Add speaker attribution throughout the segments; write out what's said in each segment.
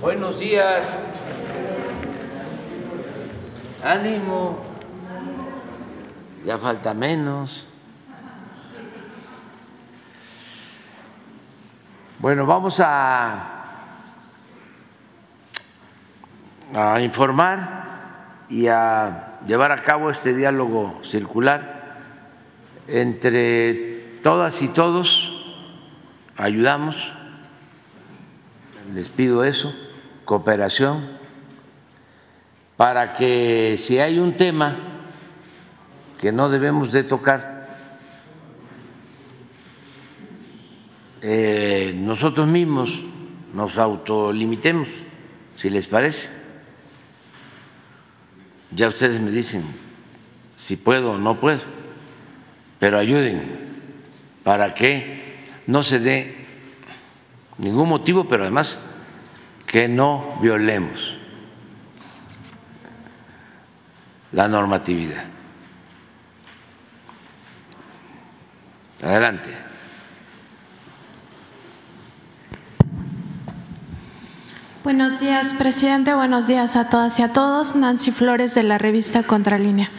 Speaker 1: Buenos días. Ánimo. Ya falta menos. Bueno, vamos a, a informar y a llevar a cabo este diálogo circular entre todas y todos. Ayudamos, les pido eso, cooperación, para que si hay un tema que no debemos de tocar, eh, nosotros mismos nos autolimitemos, si les parece. Ya ustedes me dicen si puedo o no puedo, pero ayuden para que no se dé ningún motivo, pero además que no violemos la normatividad. Adelante.
Speaker 2: Buenos días, presidente. Buenos días a todas y a todos. Nancy Flores de la revista Contralínea.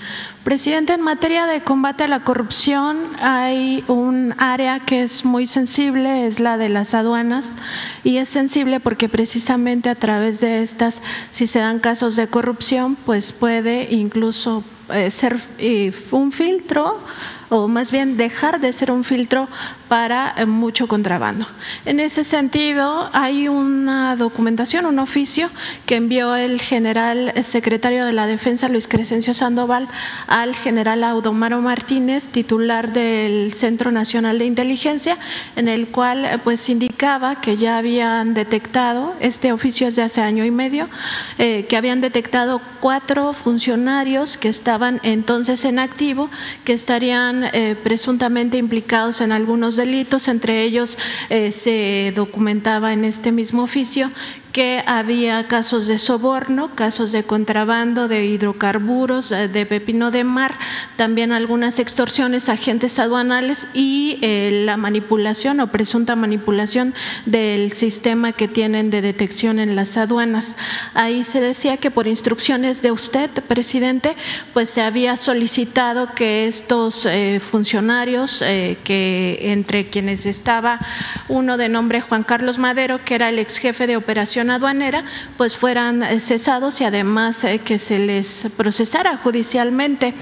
Speaker 2: Presidente, en materia de combate a la corrupción hay un área que es muy sensible, es la de las aduanas, y es sensible porque precisamente a través de estas, si se dan casos de corrupción, pues puede incluso eh, ser eh, un filtro o más bien dejar de ser un filtro para eh, mucho contrabando. En ese sentido, hay una documentación, un oficio que envió el general secretario de la Defensa, Luis Crescencio Sandoval, al general Audomaro Martínez, titular del Centro Nacional de Inteligencia, en el cual eh, pues indicaba que ya habían detectado, este oficio es de hace año y medio, eh, que habían detectado cuatro funcionarios que estaban entonces en activo, que estarían eh, presuntamente implicados en algunos delitos, entre ellos eh, se documentaba en este mismo oficio que había casos de soborno, casos de contrabando de hidrocarburos, eh, de pepino de mar, también algunas extorsiones, agentes aduanales y eh, la manipulación o presunta manipulación del sistema que tienen de detección en las aduanas. Ahí se decía que por instrucciones de usted, presidente, pues se había solicitado que estos eh, funcionarios, que entre quienes estaba uno de nombre Juan Carlos Madero, que era el ex jefe de aduanera, pues fueran eh, cesados y además eh, que se les procesara judicialmente.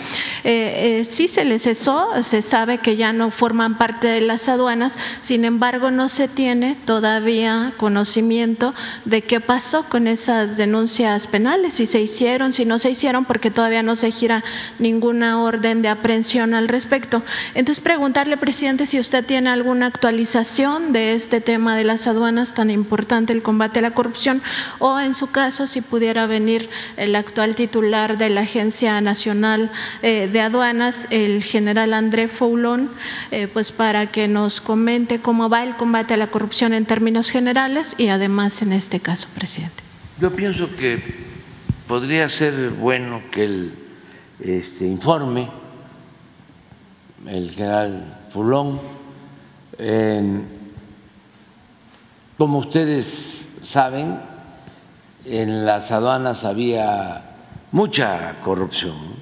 Speaker 2: Eh, sí se les cesó, se sabe que ya no forman parte de las aduanas, sin embargo no se tiene todavía conocimiento de qué pasó con esas denuncias penales, si se hicieron, si no se hicieron, porque todavía no se gira ninguna orden de aprehensión al respecto. Entonces preguntarle, presidente, si usted tiene alguna actualización de este tema de las aduanas tan importante, el combate a la corrupción o en su caso si pudiera venir el actual titular de la Agencia Nacional eh, de Aduanas, el general André Foulón, eh, pues para que nos comente cómo va el combate a la corrupción en términos generales y además en este caso, presidente.
Speaker 1: Yo pienso que podría ser bueno que el este, informe, el general Foulón, como ustedes saben, en las aduanas había mucha corrupción.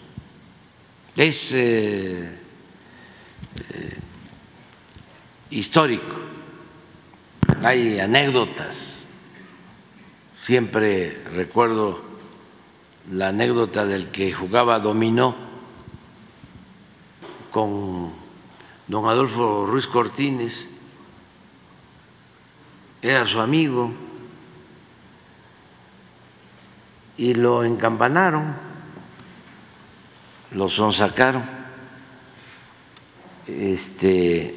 Speaker 1: Es eh, eh, histórico, hay anécdotas. Siempre recuerdo la anécdota del que jugaba dominó con don Adolfo Ruiz Cortines, era su amigo y lo encampanaron, lo sonsacaron, este,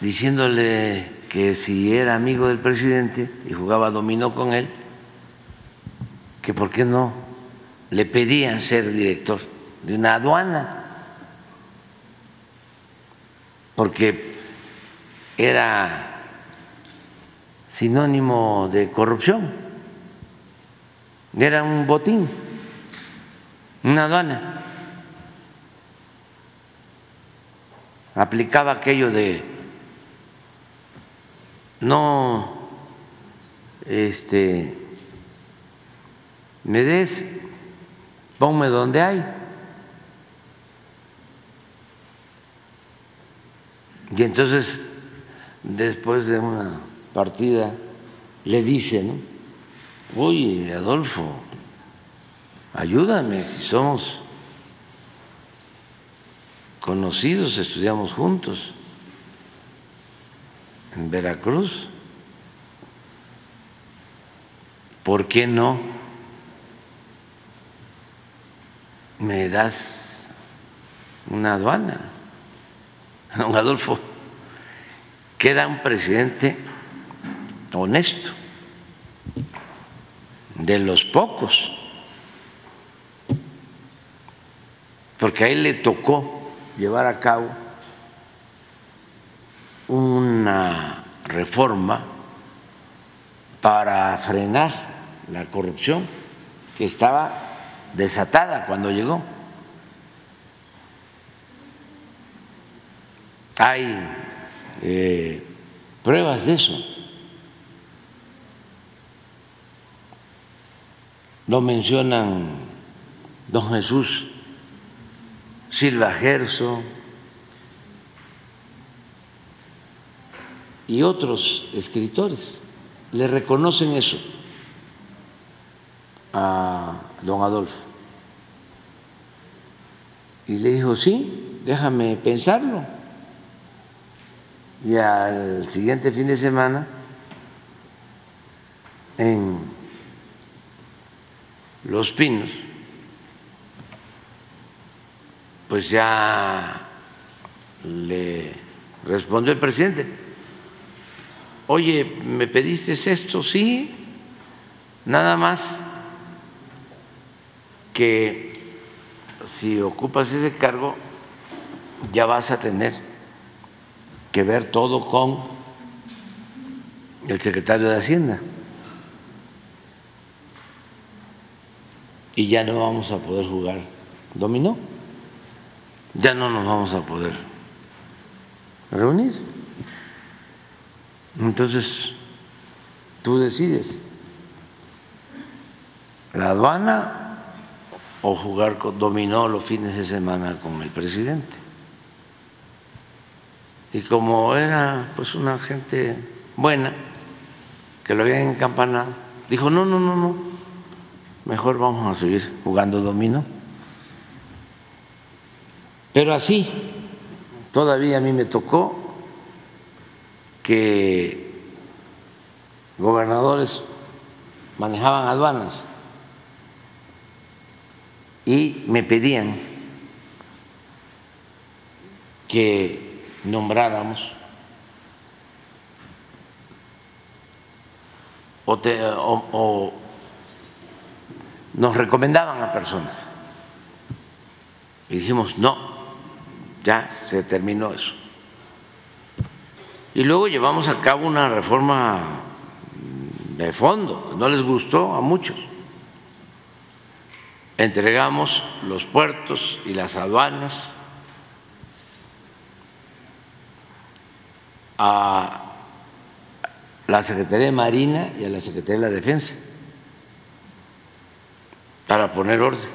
Speaker 1: diciéndole que si era amigo del presidente y jugaba dominó con él, que por qué no le pedían ser director de una aduana, porque era sinónimo de corrupción era un botín, una aduana. Aplicaba aquello de no este, me des, ponme donde hay. Y entonces, después de una partida, le dice, ¿no? Oye, Adolfo, ayúdame si somos conocidos, estudiamos juntos en Veracruz. ¿Por qué no me das una aduana? Don Adolfo, que era un presidente honesto, de los pocos, porque a él le tocó llevar a cabo una reforma para frenar la corrupción que estaba desatada cuando llegó. Hay eh, pruebas de eso. Lo mencionan don Jesús Silva Gerso y otros escritores. Le reconocen eso a don Adolfo. Y le dijo, sí, déjame pensarlo. Y al siguiente fin de semana, en Los Pinos, pues ya le respondió el presidente, oye, ¿me pediste esto? Sí, nada más que si ocupas ese cargo ya vas a tener que ver todo con el secretario de Hacienda. Y ya no vamos a poder jugar dominó ya no nos vamos a poder reunir. Entonces, tú decides, la aduana o jugar con dominó los fines de semana con el presidente. Y como era pues una gente buena, que lo habían encampanado, dijo, no, no, no, no, mejor vamos a seguir jugando dominó. Pero así, todavía a mí me tocó que gobernadores manejaban aduanas y me pedían que nombráramos o, o nos recomendaban a personas. Y dijimos, no, ya se terminó eso. Y luego llevamos a cabo una reforma de fondo, que no les gustó a muchos. Entregamos los puertos y las aduanas a la Secretaría de Marina y a la Secretaría de la Defensa para poner orden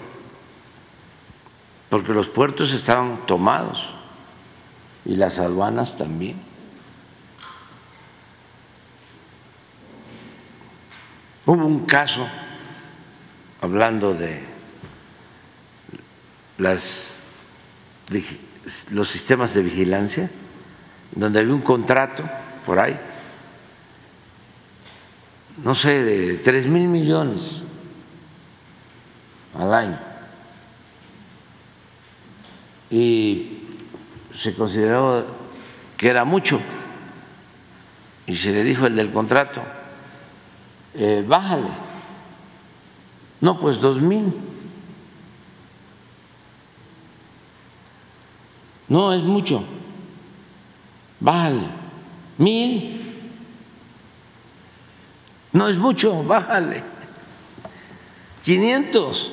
Speaker 1: porque los puertos estaban tomados y las aduanas también. Hubo un caso, hablando de los sistemas de vigilancia, donde había un contrato por ahí, no sé, de tres mil millones al año y se consideró que era mucho y se le dijo el del contrato, eh, bájale. No, pues dos mil. No, es mucho. Bájale. Mil. No es mucho, bájale. Quinientos.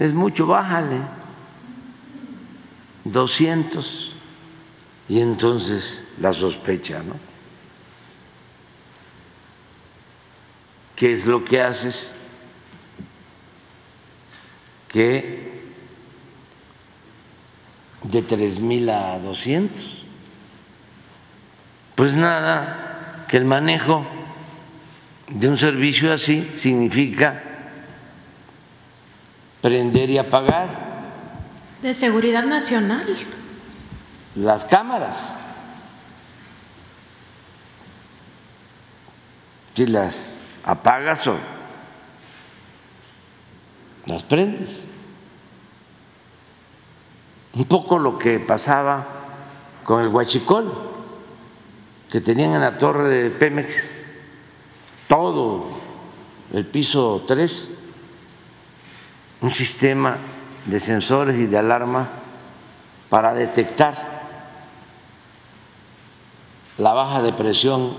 Speaker 1: Es mucho, bájale. 200 y entonces la sospecha, ¿no? ¿qué es lo que haces? Que de tres a doscientos. Pues nada, que el manejo de un servicio así significa prender y apagar.
Speaker 2: De seguridad nacional.
Speaker 1: Las cámaras. Si las apagas o las prendes. Un poco lo que pasaba con el huachicol que tenían en la torre de Pemex, todo el piso 3, un sistema de sensores y de alarma para detectar la baja de presión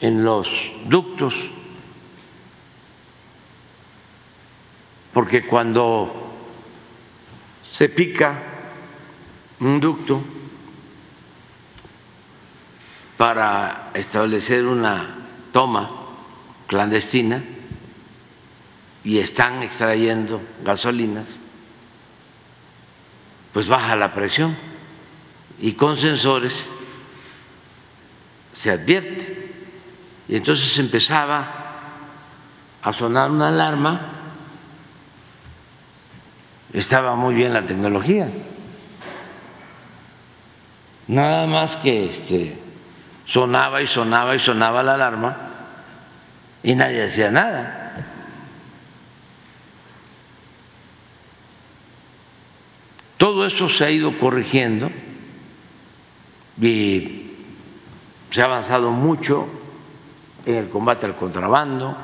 Speaker 1: en los ductos, porque cuando se pica un ducto para establecer una toma clandestina y están extrayendo gasolinas, pues baja la presión y con sensores se advierte. Y entonces empezaba a sonar una alarma, estaba muy bien la tecnología, nada más que este, sonaba y sonaba y sonaba la alarma y nadie hacía nada. Todo eso se ha ido corrigiendo y se ha avanzado mucho en el combate al contrabando,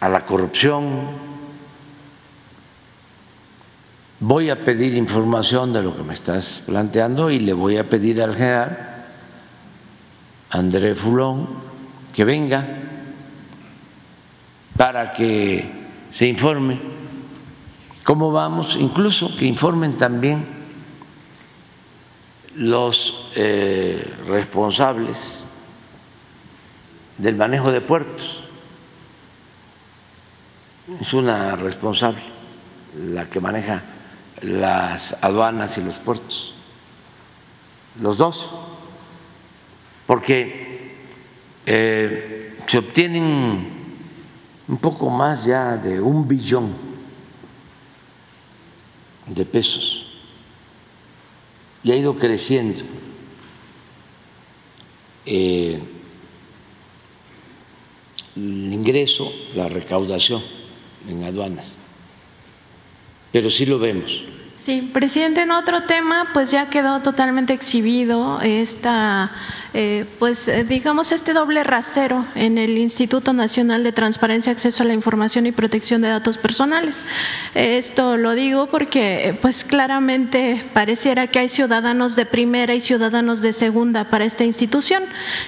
Speaker 1: a la corrupción. Voy a pedir información de lo que me estás planteando y le voy a pedir al general André Fulón que venga para que se informe cómo vamos, incluso que informen también los eh, responsables del manejo de puertos. Es una responsable la que maneja las aduanas y los puertos, los dos, porque eh, se obtienen un poco más ya de un billón de pesos y ha ido creciendo. Eh, el ingreso, la recaudación en aduanas. Pero sí lo vemos.
Speaker 2: Sí, presidente, en otro tema, pues ya quedó totalmente exhibido esta eh, pues eh, digamos este doble rasero en el Instituto Nacional de Transparencia, Acceso a la Información y Protección de Datos Personales. esto lo digo porque pues claramente pareciera que hay ciudadanos de primera y ciudadanos de segunda para esta institución.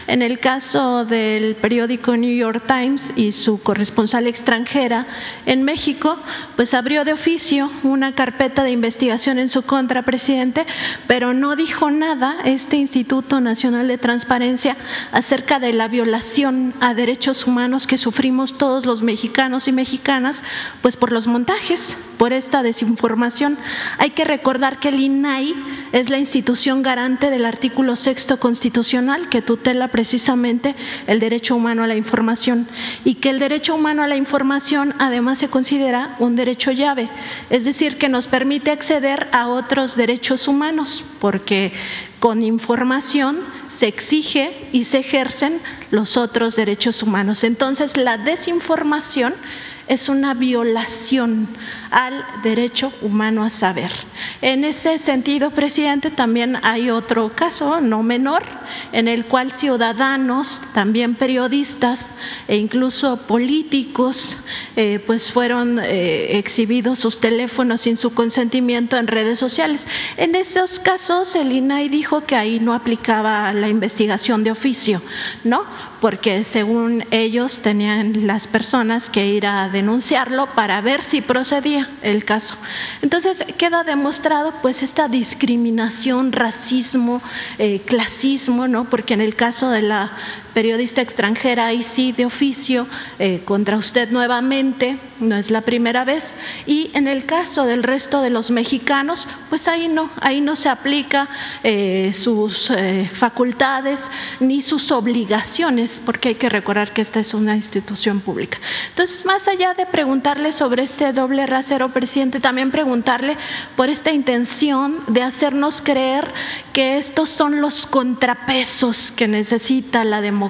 Speaker 2: En el caso del periódico New York Times y su corresponsal extranjera en México, pues abrió de oficio una carpeta de investigación en su contra, presidente, pero no dijo nada este Instituto Nacional de Transparencia transparencia acerca de la violación a derechos humanos que sufrimos todos los mexicanos y mexicanas, pues por los montajes, por esta desinformación. Hay que recordar que el INAI es la institución garante del artículo sexto constitucional que tutela precisamente el derecho humano a la información y que el derecho humano a la información además se considera un derecho llave, es decir, que nos permite acceder a otros derechos humanos, porque con información se exige y se ejercen los otros derechos humanos. Entonces, la desinformación es una violación al derecho humano a saber. En ese sentido, presidente, también hay otro caso, no menor, en el cual ciudadanos, también periodistas e incluso políticos, eh, pues fueron eh, exhibidos sus teléfonos sin su consentimiento en redes sociales. En esos casos, el INAI dijo que ahí no aplicaba la investigación de oficio, ¿no? Porque según ellos tenían las personas que ir a denunciarlo para ver si procedía el caso. Entonces queda demostrado pues esta discriminación, racismo, eh, clasismo, ¿no? Porque en el caso de la periodista extranjera, ahí sí de oficio, eh, contra usted nuevamente, no es la primera vez, y en el caso del resto de los mexicanos, pues ahí no, ahí no se aplica eh, sus facultades ni sus obligaciones, porque hay que recordar que esta es una institución pública. Entonces, más allá de preguntarle sobre este doble rasero, presidente, también preguntarle por esta intención de hacernos creer que estos son los contrapesos que necesita la democracia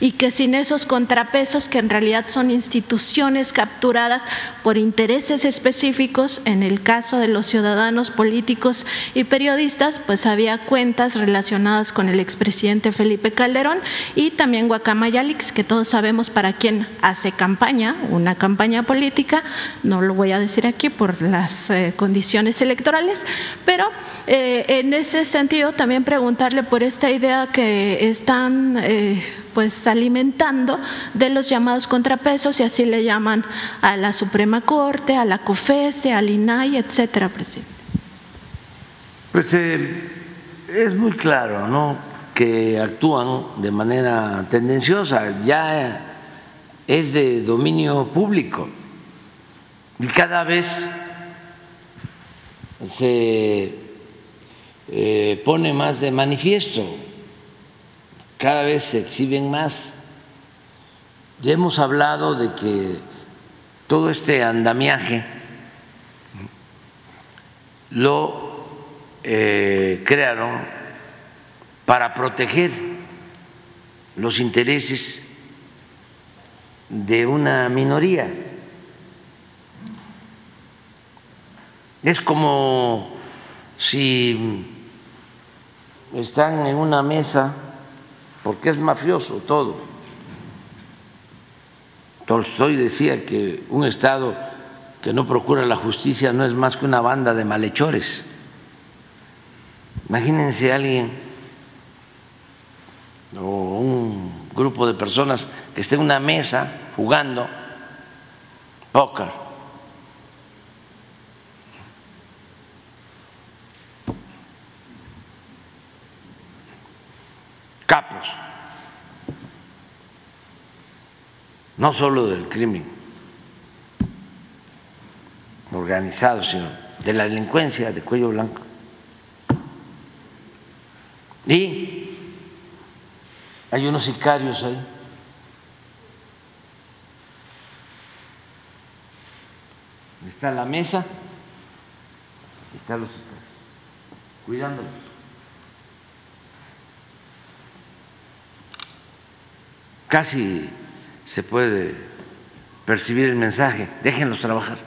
Speaker 2: y que sin esos contrapesos, que en realidad son instituciones capturadas por intereses específicos, en el caso de los ciudadanos políticos y periodistas, pues había cuentas relacionadas con el expresidente Felipe Calderón y también Guacamayalix, que todos sabemos para quién hace campaña, una campaña política, no lo voy a decir aquí por las eh, condiciones electorales, pero eh, en ese sentido también preguntarle por esta idea que están eh, pues alimentando de los llamados contrapesos y así le llaman a la Suprema Corte, a la COFESE, al INAI, etcétera, presidente.
Speaker 1: Pues es muy claro, ¿no? que actúan de manera tendenciosa, ya es de dominio público y cada vez se eh, pone más de manifiesto, cada vez se exhiben más. Ya hemos hablado de que todo este andamiaje lo eh, crearon para proteger los intereses de una minoría. Es como si están en una mesa, porque es mafioso todo. Tolstoy decía que un Estado que no procura la justicia no es más que una banda de malhechores. Imagínense a alguien o un grupo de personas que esté en una mesa jugando póker. No solo del crimen organizado, sino de la delincuencia de cuello blanco. Y hay unos sicarios ahí. Está la mesa, están los sicarios, cuidándolos. Casi se puede percibir el mensaje, déjenlos trabajar.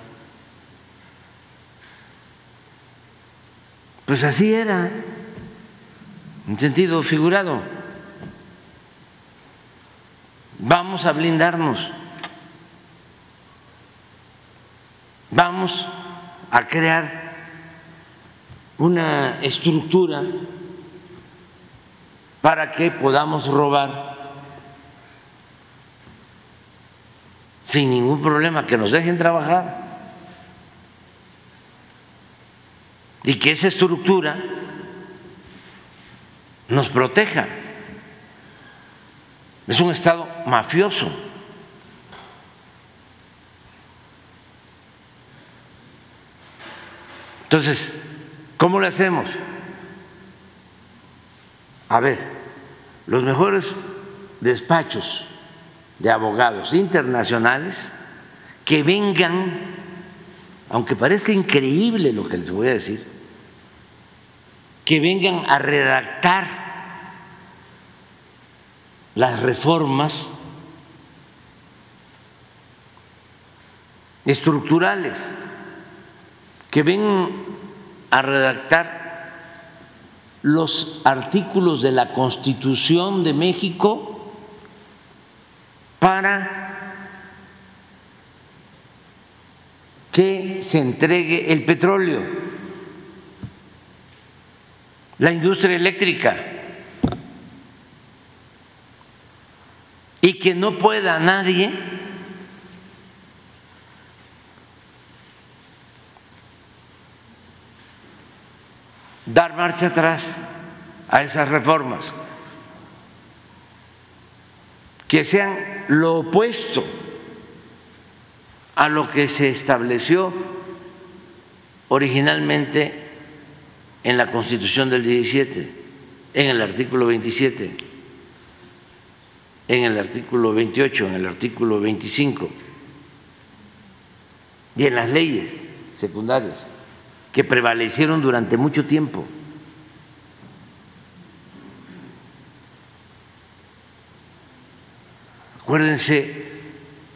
Speaker 1: Pues así era, en sentido figurado vamos a blindarnos, vamos a crear una estructura para que podamos robar sin ningún problema, que nos dejen trabajar y que esa estructura nos proteja. Es un Estado mafioso. Entonces, ¿cómo lo hacemos? A ver, los mejores despachos de abogados internacionales que vengan, aunque parezca increíble lo que les voy a decir, que vengan a redactar las reformas estructurales que ven a redactar los artículos de la Constitución de México para que se entregue el petróleo, la industria eléctrica, y que no pueda nadie dar marcha atrás a esas reformas que sean lo opuesto a lo que se estableció originalmente en la Constitución del 17, en el artículo 27, en el artículo 28, en el artículo 25 y en las leyes secundarias que prevalecieron durante mucho tiempo. Acuérdense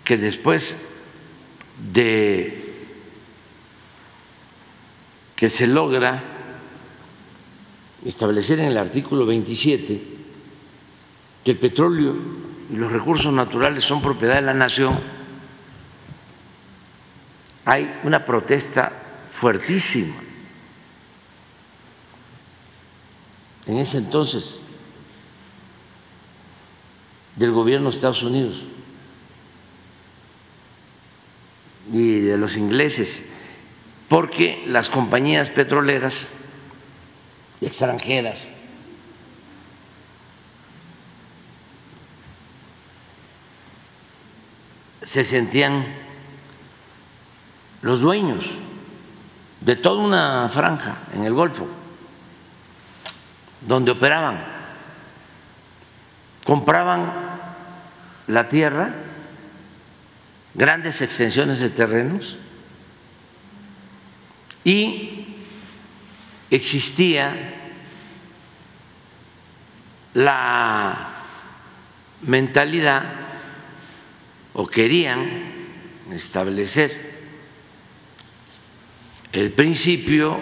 Speaker 1: que después de que se logra establecer en el artículo 27 que el petróleo y los recursos naturales son propiedad de la nación, hay una protesta fuertísima. En ese entonces del gobierno de Estados Unidos y de los ingleses, porque las compañías petroleras extranjeras se sentían los dueños de toda una franja en el Golfo, donde operaban, compraban la tierra, grandes extensiones de terrenos, y existía la mentalidad o querían establecer el principio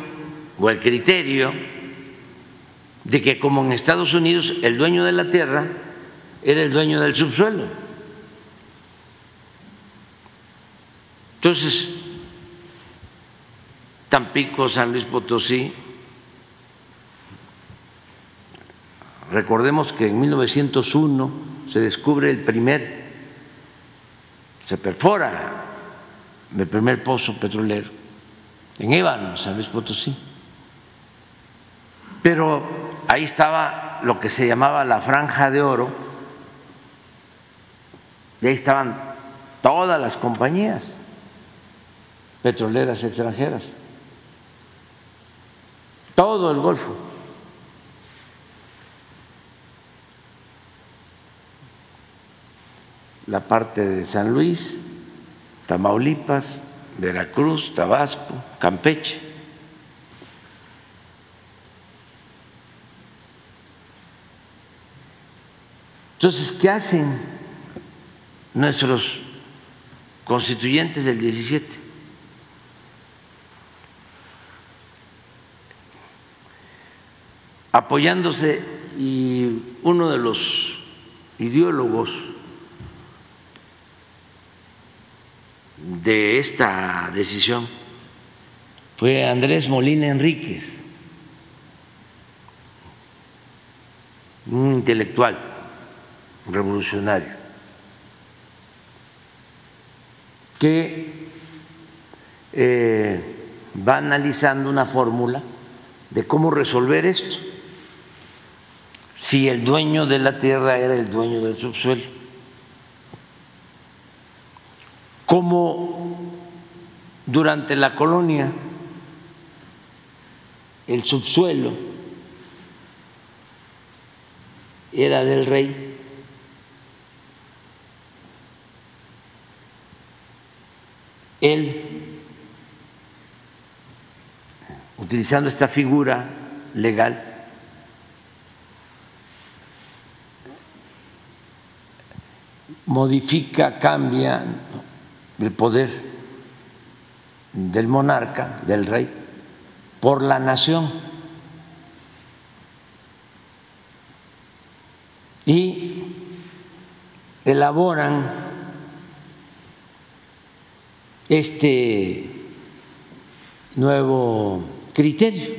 Speaker 1: o el criterio de que como en Estados Unidos el dueño de la tierra era el dueño del subsuelo. Entonces, Tampico, San Luis Potosí, recordemos que en 1901 se descubre el primer, se perfora el primer pozo petrolero en Ébano, San Luis Potosí. Pero ahí estaba lo que se llamaba la franja de oro, y ahí estaban todas las compañías petroleras extranjeras, todo el Golfo. La parte de San Luis, Tamaulipas, Veracruz, Tabasco, Campeche. Entonces, ¿qué hacen nuestros constituyentes del 17? Apoyándose y uno de los ideólogos de esta decisión fue Andrés Molina Enríquez, un intelectual revolucionario, que eh, va analizando una fórmula de cómo resolver esto, si el dueño de la tierra era el dueño del subsuelo. como durante la colonia el subsuelo era del rey. Él, utilizando esta figura legal, modifica, cambia el poder del monarca, del rey, por la nación. Y elaboran este nuevo criterio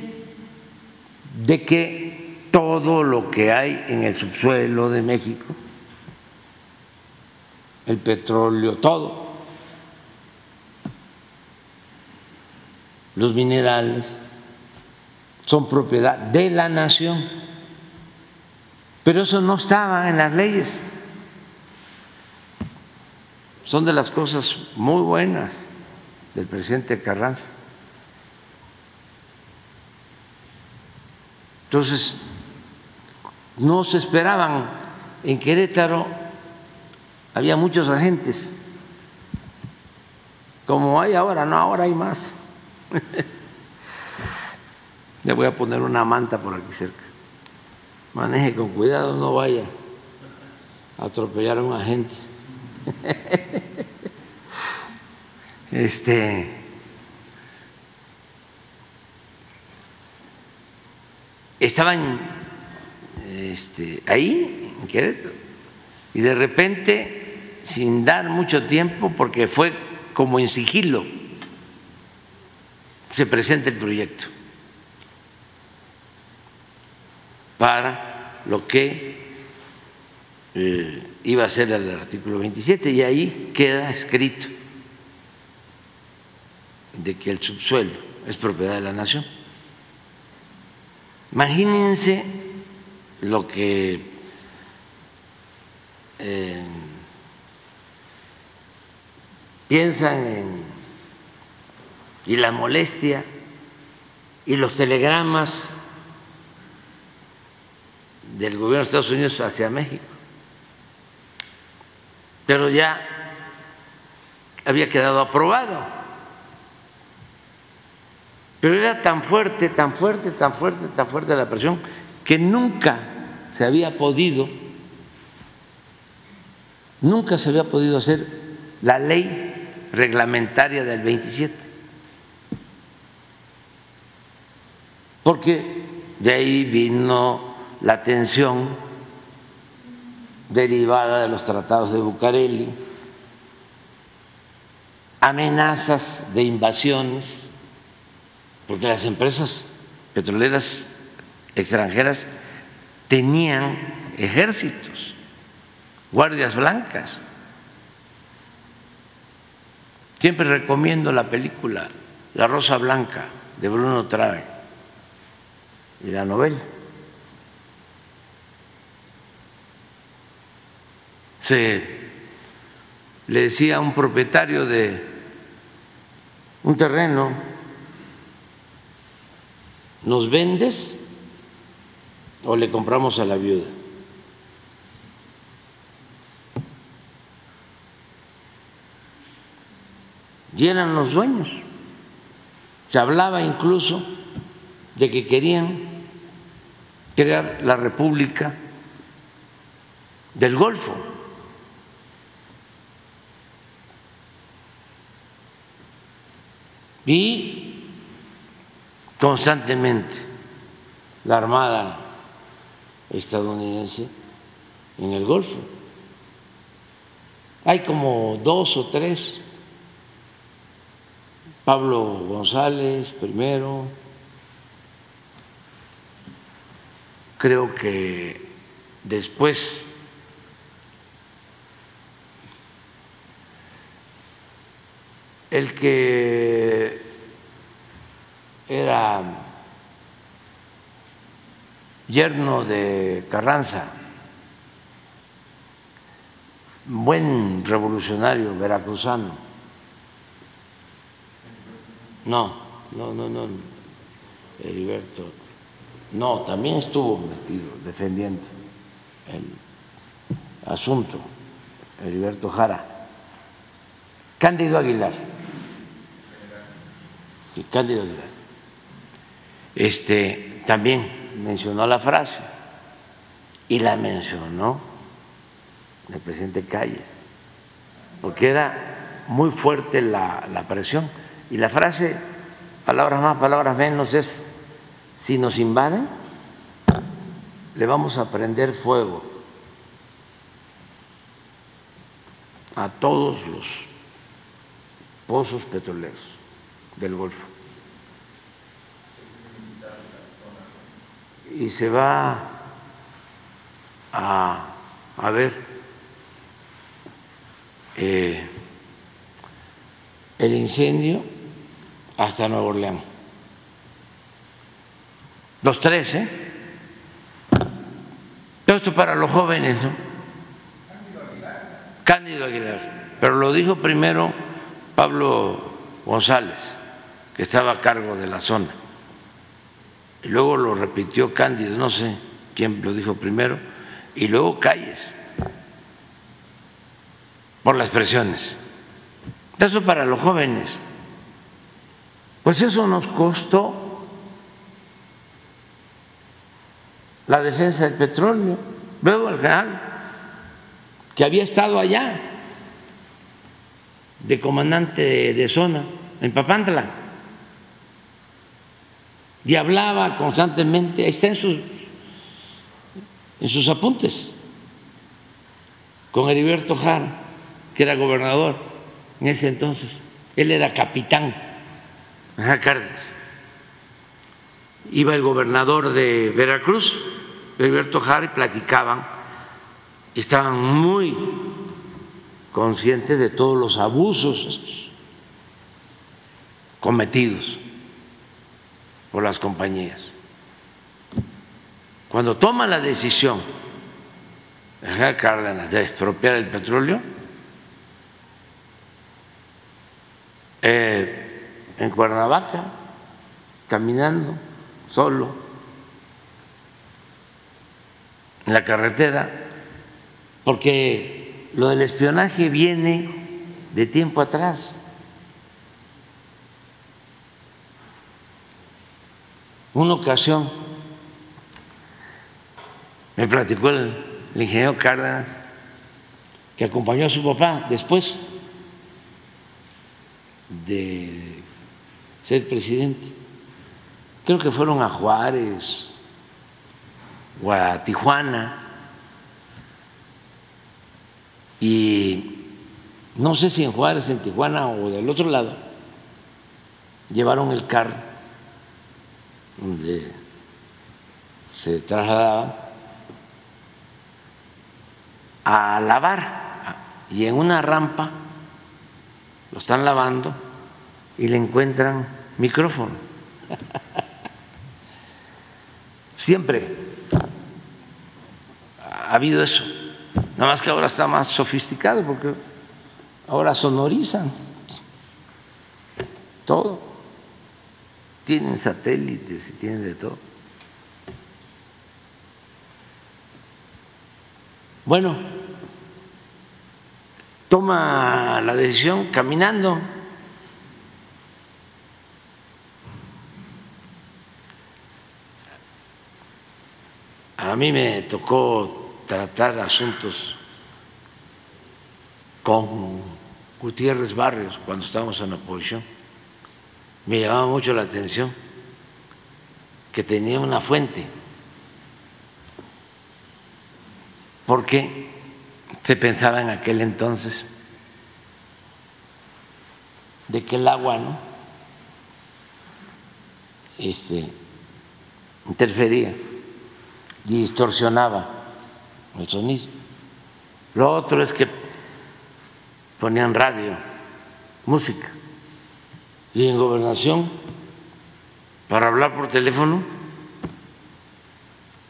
Speaker 1: de que todo lo que hay en el subsuelo de México, el petróleo, todo, los minerales son propiedad de la nación. Pero eso no estaba en las leyes. Son de las cosas muy buenas del presidente Carranza. Entonces, no se esperaban. En Querétaro había muchos agentes, como hay ahora, no, ahora hay más. Le voy a poner una manta por aquí cerca. Maneje con cuidado, no vaya a atropellar a un agente. Este estaban este, ahí y de repente, sin dar mucho tiempo, porque fue como en sigilo, se presenta el proyecto para lo que eh, iba a ser el artículo 27 y ahí queda escrito de que el subsuelo es propiedad de la nación. Imagínense lo que eh, piensan en, y la molestia y los telegramas del gobierno de Estados Unidos hacia México. Pero ya había quedado aprobado. Pero era tan fuerte, tan fuerte, tan fuerte, tan fuerte la presión que nunca se había podido, nunca se había podido hacer la ley reglamentaria del 27. Porque de ahí vino la tensión derivada de los tratados de Bucareli, amenazas de invasiones, porque las empresas petroleras extranjeras tenían ejércitos, guardias blancas. Siempre recomiendo la película La Rosa Blanca de Bruno Trave y la novela. Se le decía a un propietario de un terreno, ¿nos vendes o le compramos a la viuda? Y eran los dueños. Se hablaba incluso de que querían crear la República del Golfo. Y constantemente la Armada estadounidense en el Golfo. Hay como dos o tres, Pablo González primero, creo que después el que era yerno de Carranza, buen revolucionario veracruzano. No, no, no, no, Heriberto. No, también estuvo metido defendiendo el asunto, Heriberto Jara. Cándido Aguilar. Cándido Aguilar. Este, también mencionó la frase y la mencionó el presidente Calles, porque era muy fuerte la, la presión. Y la frase, palabras más, palabras menos, es, si nos invaden, le vamos a prender fuego a todos los pozos petroleros del Golfo. Y se va a, a ver eh, el incendio hasta Nueva Orleans. los tres, ¿eh? Todo esto para los jóvenes, ¿no? Cándido Aguilar. Pero lo dijo primero Pablo González, que estaba a cargo de la zona. Luego lo repitió Cándido, no sé quién lo dijo primero, y luego Calles, por las presiones. Eso para los jóvenes. Pues eso nos costó la defensa del petróleo. Luego el general, que había estado allá, de comandante de zona, en Papantla, y hablaba constantemente, ahí está en sus, en sus apuntes, con Heriberto Jara, que era gobernador en ese entonces, él era capitán, Cárdenas. Iba el gobernador de Veracruz, Heriberto Jara, y platicaban, estaban muy conscientes de todos los abusos cometidos por las compañías. Cuando toma la decisión de Cárdenas de expropiar el petróleo, eh, en Cuernavaca, caminando solo en la carretera, porque lo del espionaje viene de tiempo atrás. Una ocasión me platicó el, ingeniero Cárdenas que acompañó a su papá después de ser presidente. Creo que fueron a Juárez o a Tijuana y no sé si en Juárez, en Tijuana o del otro lado, llevaron el carro donde se trasladaba a lavar y en una rampa lo están lavando y le encuentran micrófono. Siempre ha habido eso. Nada más que ahora está más sofisticado porque ahora sonorizan todo tienen satélites y tienen de todo. Bueno, toma la decisión caminando. A mí me tocó tratar asuntos con Gutiérrez Barrios cuando estábamos en la oposición me llamaba mucho la atención que tenía una fuente, porque se pensaba en aquel entonces de que el agua ¿no? este, interfería y distorsionaba el sonido. Lo otro es que ponían radio, música y en gobernación para hablar por teléfono,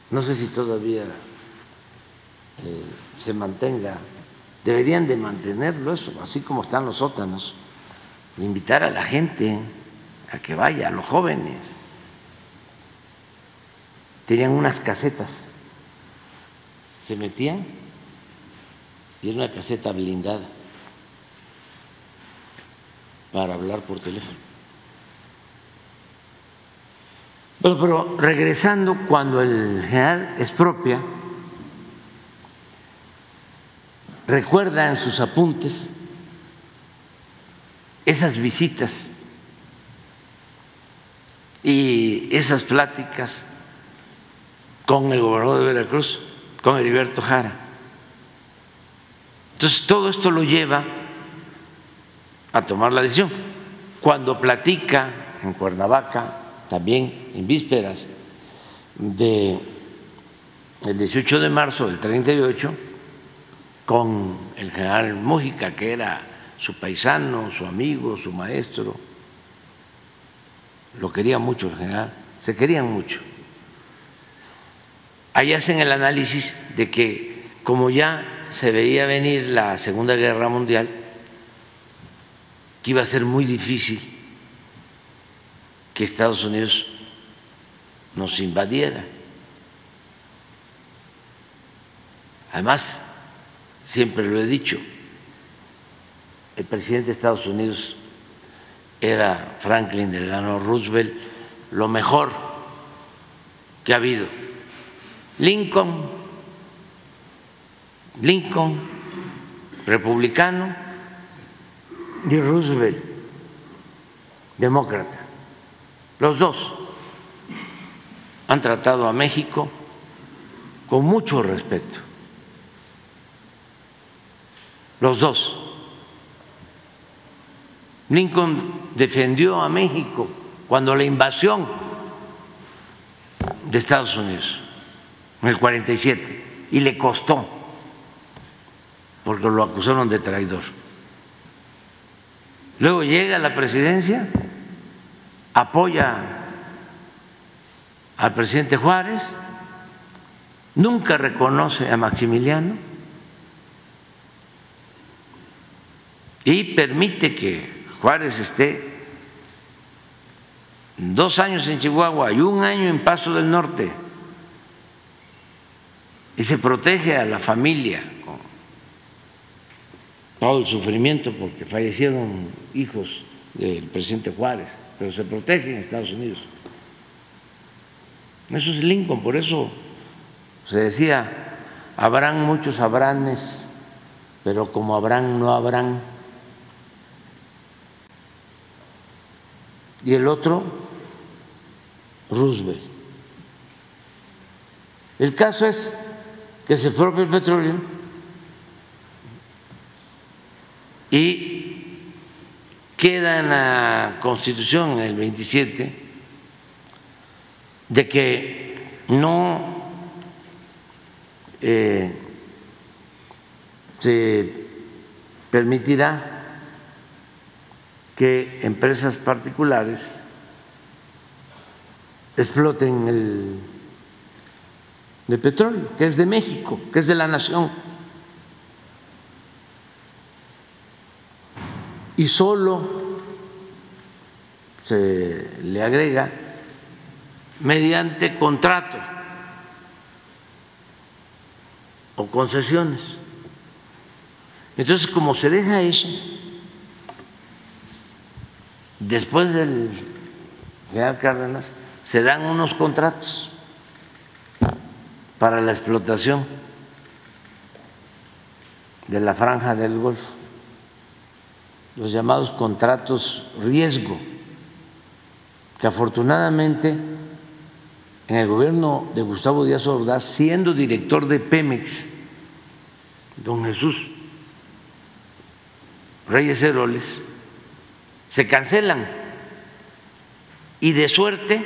Speaker 1: no sé si todavía eh, se mantenga, deberían de mantenerlo eso, así como están los sótanos, invitar a la gente a que vaya, a los jóvenes. Tenían unas casetas, se metían y era una caseta blindada para hablar por teléfono. Bueno, pero regresando cuando el general expropia, recuerda en sus apuntes esas visitas y esas pláticas con el gobernador de Veracruz, con Heriberto Jara. Entonces todo esto lo lleva a tomar la decisión. Cuando platica en Cuernavaca, también en vísperas del 18 de marzo del 38, con el general Mújica, que era su paisano, su amigo, su maestro, lo quería mucho el general, se querían mucho. ahí hacen el análisis de que como ya se veía venir la Segunda Guerra Mundial, que iba a ser muy difícil que Estados Unidos nos invadiera. Además, siempre lo he dicho, el presidente de Estados Unidos era Franklin Delano Roosevelt, lo mejor que ha habido. Lincoln, Lincoln, republicano, y Roosevelt, demócrata. Los dos han tratado a México con mucho respeto. Los dos. Lincoln defendió a México cuando la invasión de Estados Unidos, en el 47, y le costó, porque lo acusaron de traidor. Luego llega a la presidencia, apoya al presidente Juárez, nunca reconoce a Maximiliano y permite que Juárez esté dos años en Chihuahua y un año en Paso del Norte y se protege a la familia todo el sufrimiento porque fallecieron hijos del presidente Juárez, pero se protege en Estados Unidos. Eso es Lincoln, por eso se decía, habrán muchos Abranes, pero como habrán no habrán. y el otro Roosevelt. El caso es que se fue el petróleo y queda en la Constitución en el 27 de que no eh, se permitirá que empresas particulares exploten el, petróleo, que es de México, que es de la nación. Y solo se le agrega mediante contrato o concesiones. Entonces, como se deja eso, después del general Cárdenas, se dan unos contratos para la explotación de la franja del Golfo, los llamados contratos riesgo, que afortunadamente en el gobierno de Gustavo Díaz Ordaz, siendo director de Pemex, don Jesús Reyes Heroles, se cancelan. Y de suerte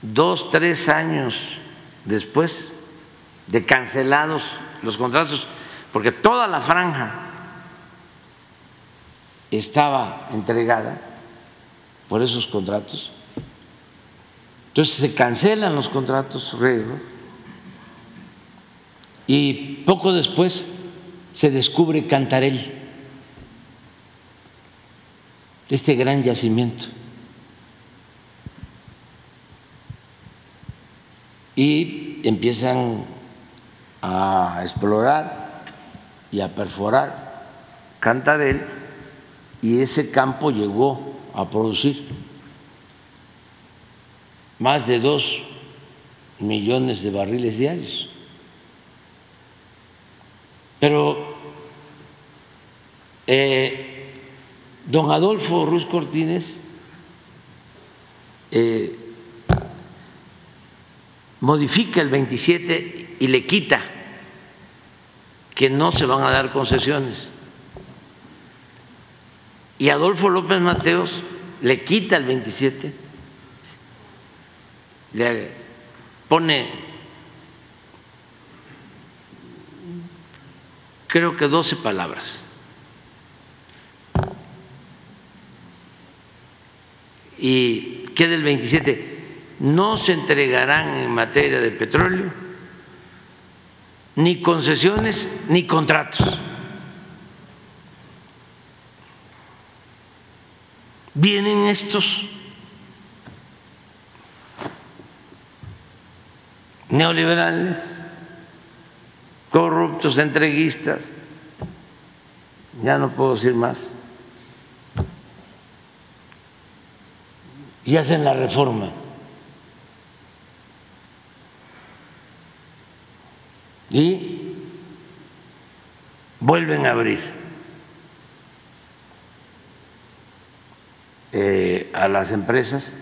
Speaker 1: dos, tres años después de cancelados los contratos, porque toda la franja estaba entregada por esos contratos, entonces se cancelan los contratos y poco después se descubre Cantarell este gran yacimiento. Y empiezan a explorar y a perforar Cantarel y ese campo llegó a producir más de dos millones de barriles diarios. Pero eh, Don Adolfo Ruz Cortines eh, modifica el 27 y le quita que no se van a dar concesiones. Y Adolfo López Mateos le quita el 27, le pone, creo que 12 palabras y queda el 27. no se entregarán en materia de petróleo ni concesiones ni contratos. Vienen estos neoliberales, corruptos, entreguistas, ya no puedo decir más, y hacen la reforma. Y vuelven a abrir eh, a las empresas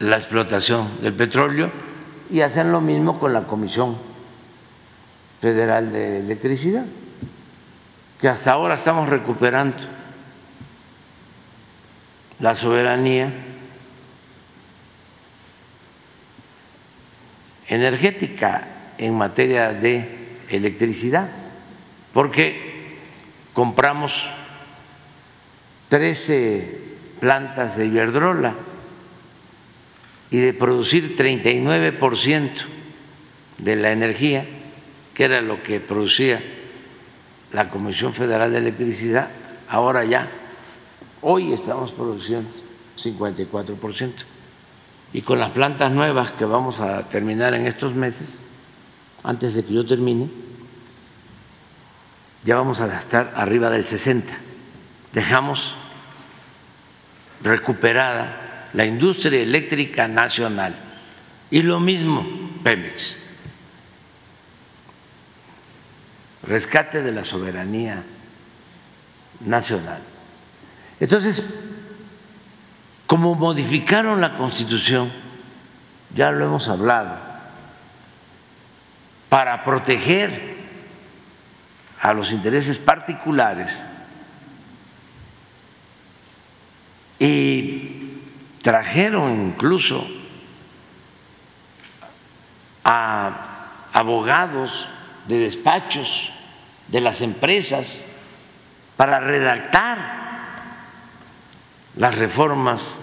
Speaker 1: la explotación del petróleo y hacen lo mismo con la Comisión Federal de Electricidad, que hasta ahora estamos recuperando la soberanía energética en materia de electricidad, porque compramos 13 plantas de Iberdrola y de producir 39% de la energía, que era lo que producía la Comisión Federal de Electricidad, ahora ya, hoy estamos produciendo 54%. Y con las plantas nuevas que vamos a terminar en estos meses, antes de que yo termine, ya vamos a gastar arriba del 60. Dejamos recuperada la industria eléctrica nacional. Y lo mismo Pemex. Rescate de la soberanía nacional. Entonces, como modificaron la constitución, ya lo hemos hablado, para proteger a los intereses particulares y trajeron incluso a abogados de despachos de las empresas para redactar las reformas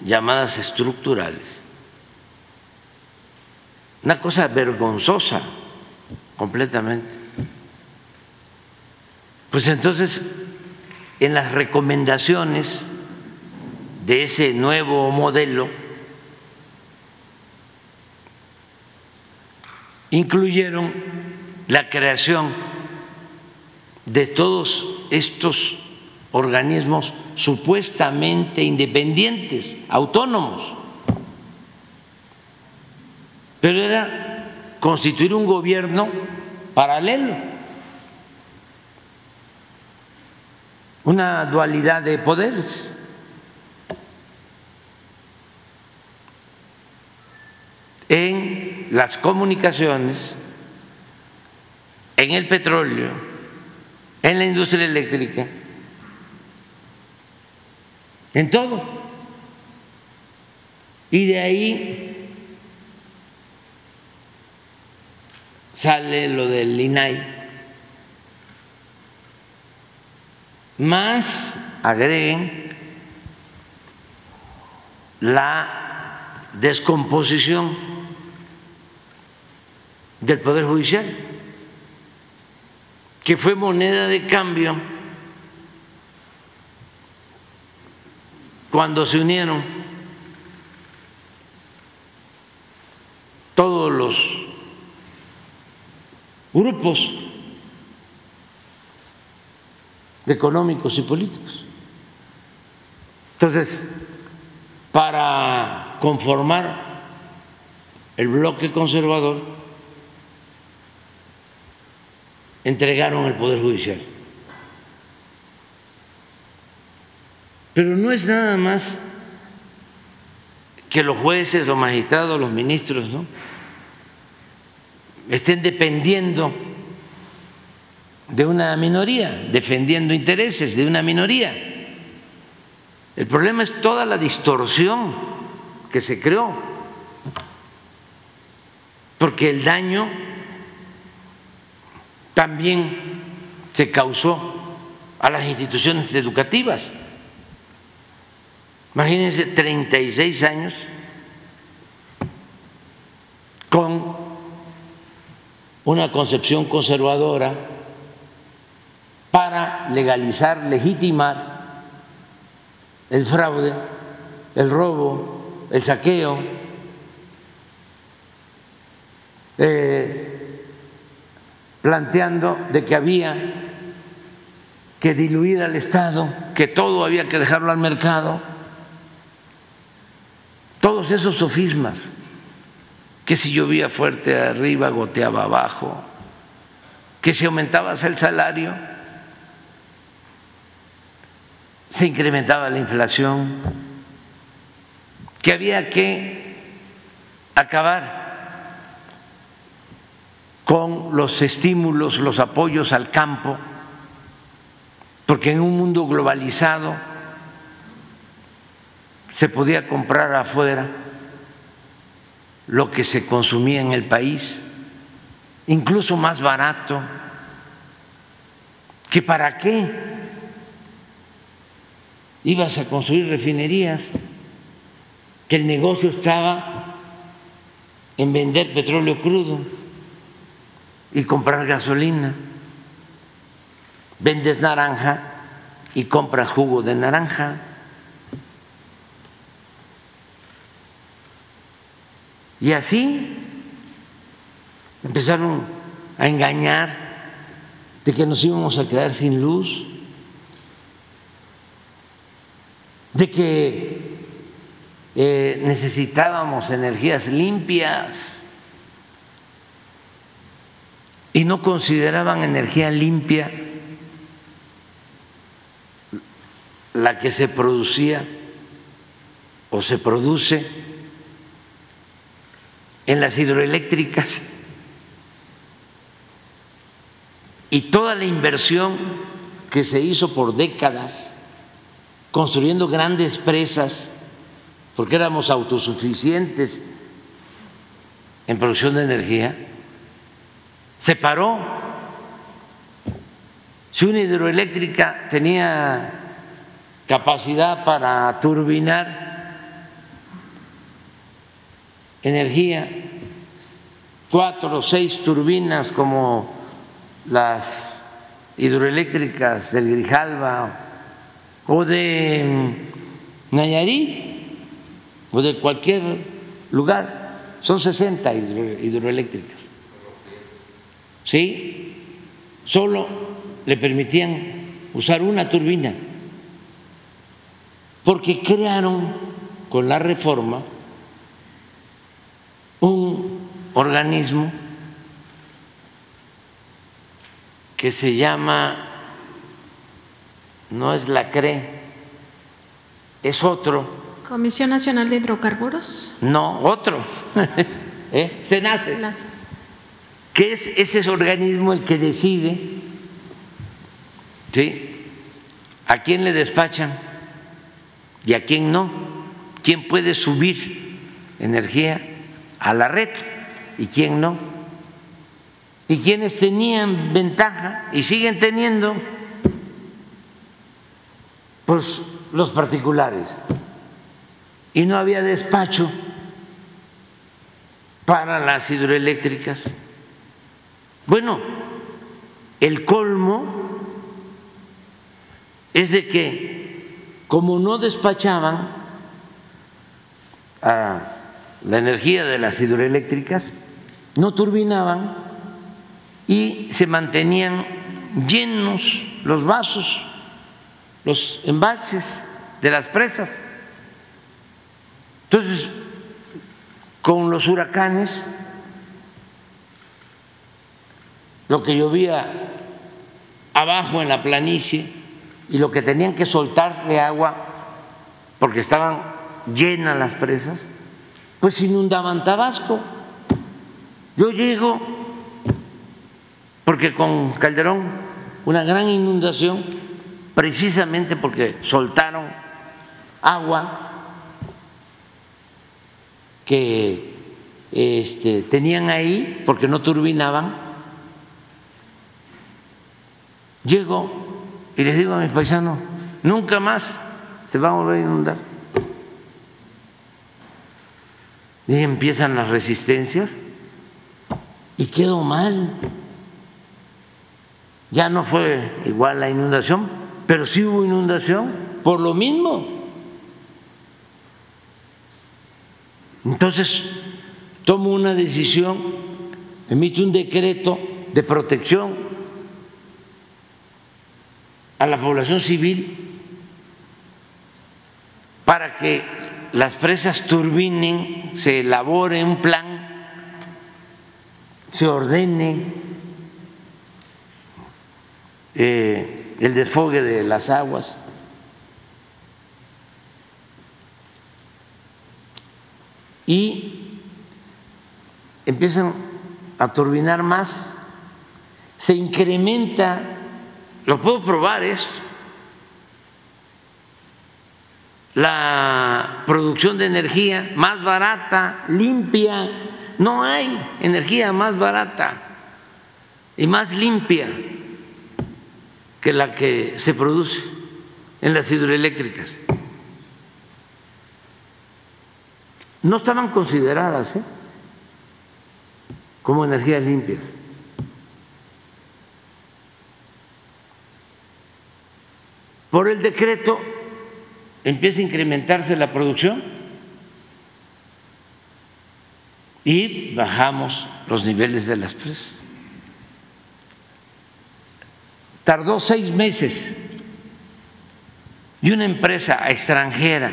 Speaker 1: llamadas estructurales. Una cosa vergonzosa completamente. Pues entonces, en las recomendaciones de ese nuevo modelo incluyeron la creación de todos estos organismos supuestamente independientes, autónomos, pero era constituir un gobierno paralelo, una dualidad de poderes. en las comunicaciones, en el petróleo, en la industria eléctrica, en todo. Y de ahí sale lo del INAI. Más agreguen la descomposición del Poder Judicial, que fue moneda de cambio cuando se unieron todos los grupos económicos y políticos. Entonces, para conformar el bloque conservador, entregaron el Poder Judicial. Pero no es nada más que los jueces, los magistrados, los ministros, ¿no? Estén dependiendo de una minoría, defendiendo intereses de una minoría. El problema es toda la distorsión que se creó, porque el daño también se causó a las instituciones educativas. Imagínense 36 años con una concepción conservadora para legalizar, legitimar el fraude, el robo, el saqueo, eh, planteando de que había que diluir al Estado, que todo había que dejarlo al mercado, todos esos sofismas, que si llovía fuerte arriba, goteaba abajo, que si aumentabas el salario, se incrementaba la inflación, que había que acabar con los estímulos, los apoyos al campo, porque en un mundo globalizado se podía comprar afuera lo que se consumía en el país, incluso más barato, que para qué ibas a construir refinerías, que el negocio estaba en vender petróleo crudo y comprar gasolina. Vendes naranja y compras jugo de naranja. Y así empezaron a engañar de que nos íbamos a quedar sin luz. de que eh, necesitábamos energías limpias y no consideraban energía limpia la que se producía o se produce en las hidroeléctricas y toda la inversión que se hizo por décadas construyendo grandes presas, porque éramos autosuficientes en producción de energía, se paró. Si una hidroeléctrica tenía capacidad para turbinar energía, cuatro o seis turbinas como las hidroeléctricas del Grijalba o de mm, Nayarit o de cualquier lugar. Son 60 hidroeléctricas. ¿Sí? Solo le permitían usar una turbina porque crearon con la reforma un organismo que se llama no es la CRE, es otro.
Speaker 2: Comisión Nacional de Hidrocarburos.
Speaker 1: No, otro. ¿Eh? Se nace. Que es ese organismo el que decide ¿sí? a quién le despachan y a quién no, quién puede subir energía a la red y quién no. Y quienes tenían ventaja y siguen teniendo pues los particulares y no había despacho para las hidroeléctricas. Bueno, el colmo es de que como no despachaban a la energía de las hidroeléctricas, no turbinaban y se mantenían llenos los vasos los embalses de las presas. Entonces, con los huracanes, lo que llovía abajo en la planicie y lo que tenían que soltar de agua porque estaban llenas las presas, pues inundaban Tabasco. Yo llego porque con Calderón una gran inundación precisamente porque soltaron agua que este, tenían ahí porque no turbinaban. Llego y les digo a mis paisanos, nunca más se va a volver a inundar. Y empiezan las resistencias y quedó mal. Ya no fue igual la inundación, pero sí hubo inundación por lo mismo. Entonces, tomo una decisión, emito un decreto de protección a la población civil para que las presas turbinen, se elabore un plan, se ordene eh, el desfogue de las aguas. Y empiezan a turbinar más, se incrementa, lo puedo probar esto, la producción de energía más barata, limpia. No hay energía más barata y más limpia que la que se produce en las hidroeléctricas. No estaban consideradas ¿eh? como energías limpias. Por el decreto empieza a incrementarse la producción y bajamos los niveles de las presas. Tardó seis meses y una empresa extranjera,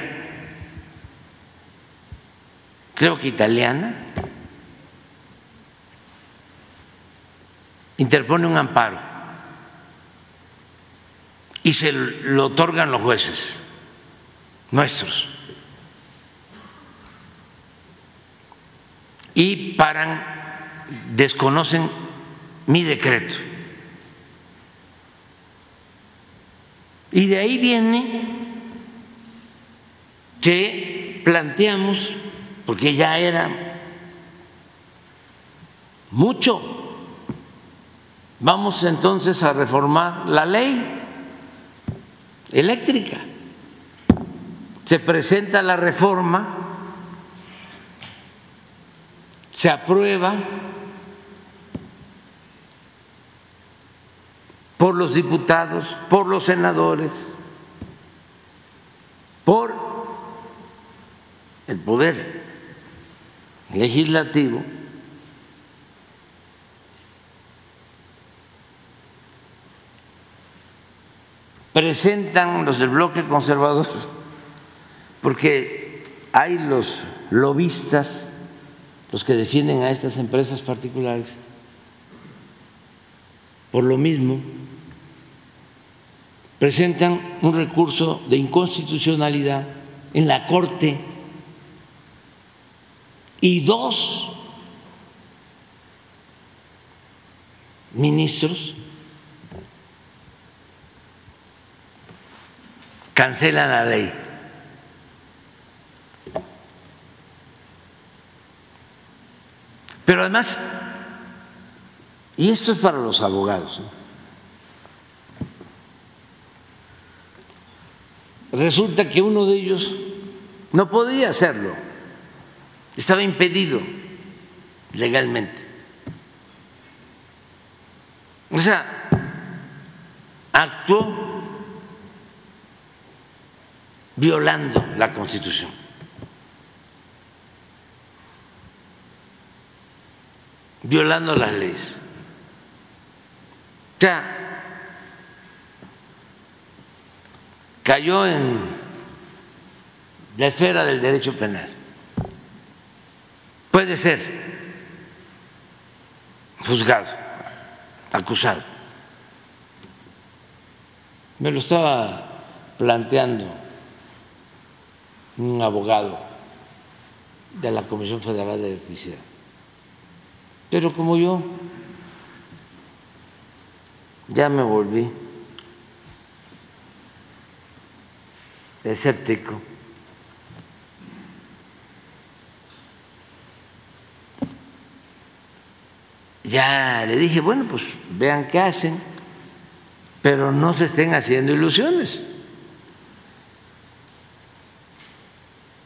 Speaker 1: creo que italiana, interpone un amparo y se lo otorgan los jueces nuestros. Y paran, desconocen mi decreto. Y de ahí viene que planteamos, porque ya era mucho, vamos entonces a reformar la ley eléctrica se presenta la reforma, se aprueba por los diputados, por los senadores, por el poder legislativo. presentan los del bloque conservador porque hay los lobistas, los que defienden a estas empresas particulares, por lo mismo, presentan un recurso de inconstitucionalidad en la Corte y dos ministros cancelan la ley. Pero además, y esto es para los abogados, resulta que uno de ellos no podía hacerlo, estaba impedido legalmente. O sea, actuó violando la Constitución. Violando las leyes. O sea, cayó en la esfera del derecho penal. Puede ser juzgado, acusado. Me lo estaba planteando un abogado de la Comisión Federal de Electricidad. Pero como yo ya me volví escéptico, ya le dije, bueno, pues vean qué hacen, pero no se estén haciendo ilusiones,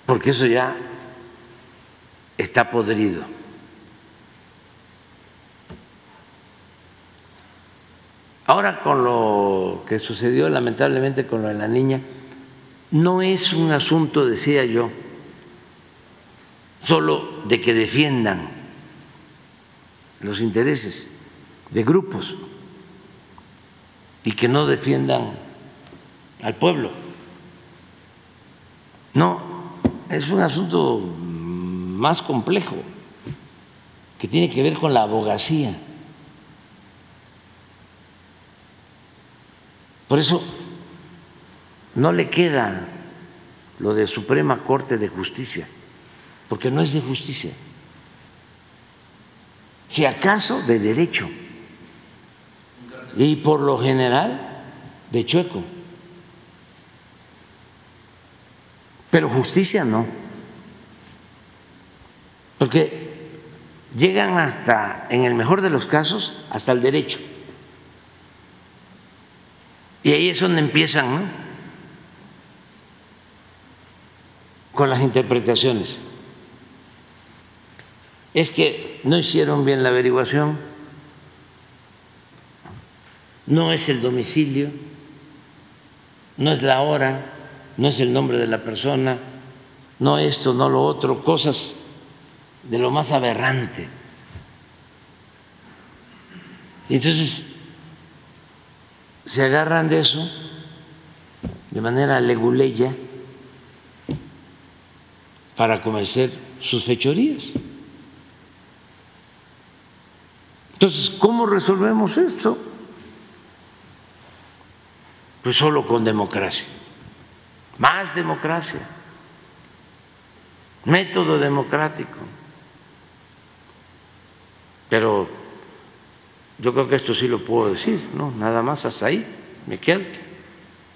Speaker 1: porque eso ya está podrido. Ahora con lo que sucedió lamentablemente con lo de la niña, no es un asunto, decía yo, solo de que defiendan los intereses de grupos y que no defiendan al pueblo. No, es un asunto más complejo que tiene que ver con la abogacía. Por eso no le queda lo de Suprema Corte de Justicia, porque no es de justicia. Si acaso de derecho, y por lo general de chueco, pero justicia no, porque llegan hasta, en el mejor de los casos, hasta el derecho. Y ahí es donde empiezan, ¿no? con las interpretaciones. Es que no hicieron bien la averiguación, no es el domicilio, no es la hora, no es el nombre de la persona, no esto, no lo otro, cosas de lo más aberrante. Entonces se agarran de eso de manera leguleya para cometer sus fechorías. Entonces, ¿cómo resolvemos esto? Pues solo con democracia, más democracia, método democrático. Pero yo creo que esto sí lo puedo decir, ¿no? Nada más hasta ahí, me quedo.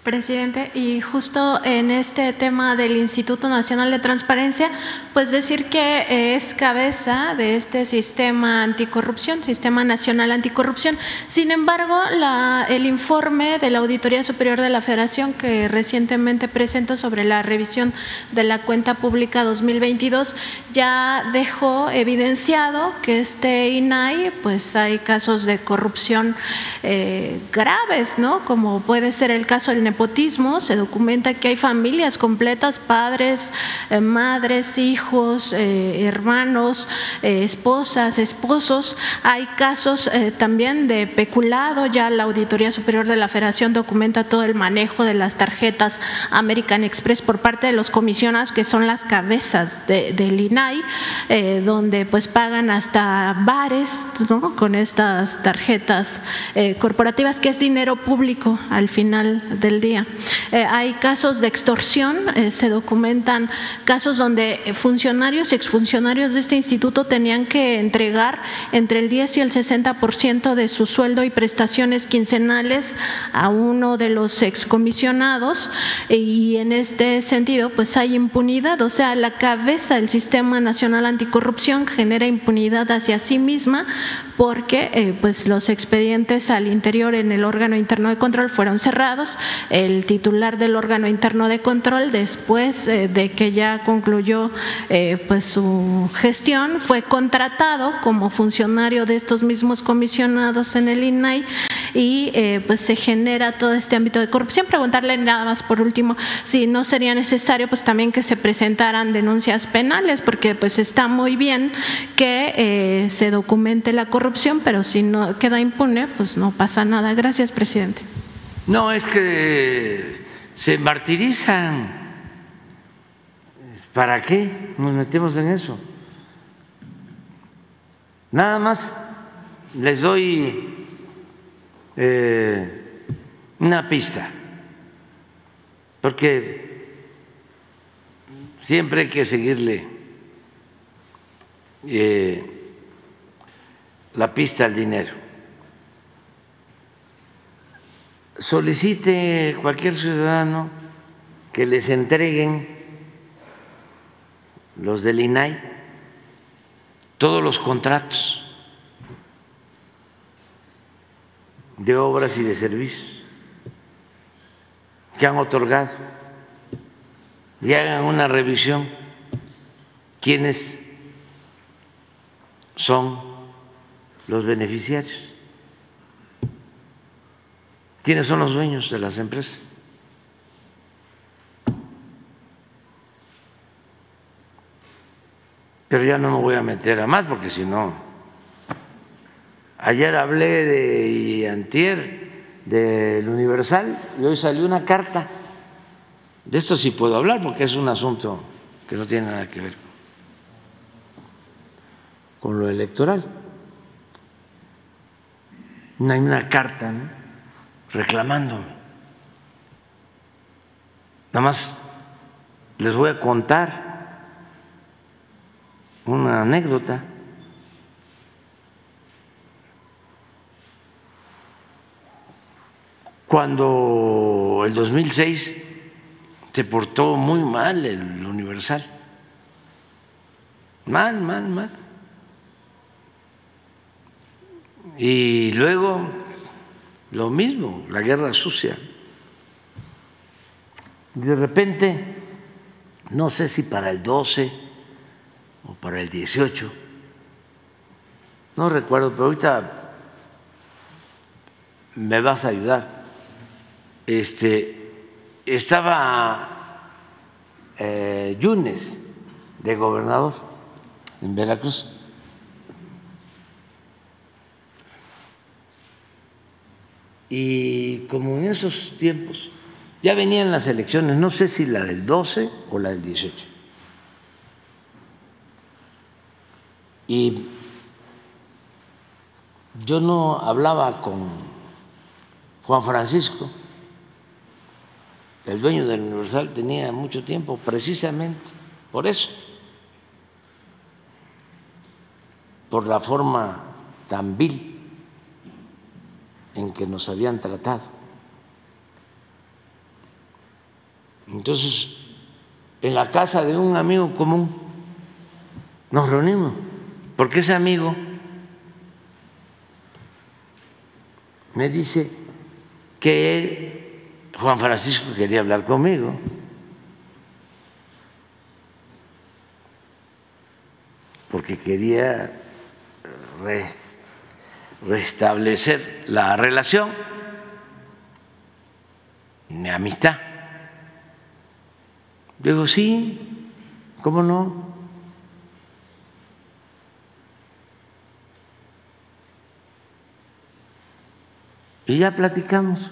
Speaker 2: Presidente, y justo en este tema del Instituto Nacional de Transparencia, pues decir que es cabeza de este sistema anticorrupción, Sistema Nacional Anticorrupción. Sin embargo, la, el informe de la Auditoría Superior de la Federación que recientemente presentó sobre la revisión de la cuenta pública 2022 ya dejó evidenciado que este INAI, pues hay casos de corrupción eh, graves, ¿no? Como puede ser el caso del nepotismo, se documenta que hay familias completas, padres, eh, madres, hijos, eh, hermanos, eh, esposas, esposos. Hay casos también de peculado, ya la Auditoría Superior de la Federación documenta todo el manejo de las tarjetas American Express por parte de los comisionados que son las cabezas del INAI, donde pues pagan hasta bares con estas tarjetas corporativas, que es dinero público al final del día. Eh, hay casos de extorsión, eh, se documentan casos donde funcionarios y exfuncionarios de este instituto tenían que entregar entre el 10 y el 60% de su sueldo y prestaciones quincenales a uno de los excomisionados. Y en este sentido pues hay impunidad, o sea, la cabeza del Sistema Nacional Anticorrupción genera impunidad hacia sí misma porque eh, pues los expedientes al interior en el órgano interno de control fueron cerrados, el titular del órgano interno de control después eh, de que ya concluyó eh, pues su gestión fue contratado como funcionario de estos mismos comisionados en el INAI y pues se genera todo este ámbito de corrupción. Preguntarle nada más por último si no sería necesario pues también que se presentaran denuncias penales porque pues está muy bien que se documente la corrupción pero si no queda impune, pues no pasa nada. Gracias, presidente.
Speaker 1: No, es que se martirizan. ¿Para qué nos metemos en eso? Nada más les doy eh, una pista, porque siempre hay que seguirle. Eh, la pista al dinero. Solicite cualquier ciudadano que les entreguen los del INAI todos los contratos de obras y de servicios que han otorgado y hagan una revisión quienes son los beneficiarios. ¿Quiénes son los dueños de las empresas? Pero ya no me voy a meter a más porque si no, ayer hablé de antier del Universal y hoy salió una carta. De esto sí puedo hablar porque es un asunto que no tiene nada que ver con lo electoral. No hay una carta reclamándome. Nada más les voy a contar una anécdota. Cuando el 2006 se portó muy mal el Universal, mal, mal, mal. Y luego lo mismo, la guerra sucia. De repente, no sé si para el 12 o para el 18, no recuerdo, pero ahorita me vas a ayudar. Este, estaba eh, Yunes de gobernador en Veracruz. Y como en esos tiempos ya venían las elecciones, no sé si la del 12 o la del 18. Y yo no hablaba con Juan Francisco, el dueño del Universal, tenía mucho tiempo, precisamente por eso, por la forma tan vil en que nos habían tratado. Entonces, en la casa de un amigo común nos reunimos porque ese amigo me dice que Juan Francisco quería hablar conmigo. porque quería restablecer la relación, mi amistad. Digo, sí, ¿cómo no? Y ya platicamos.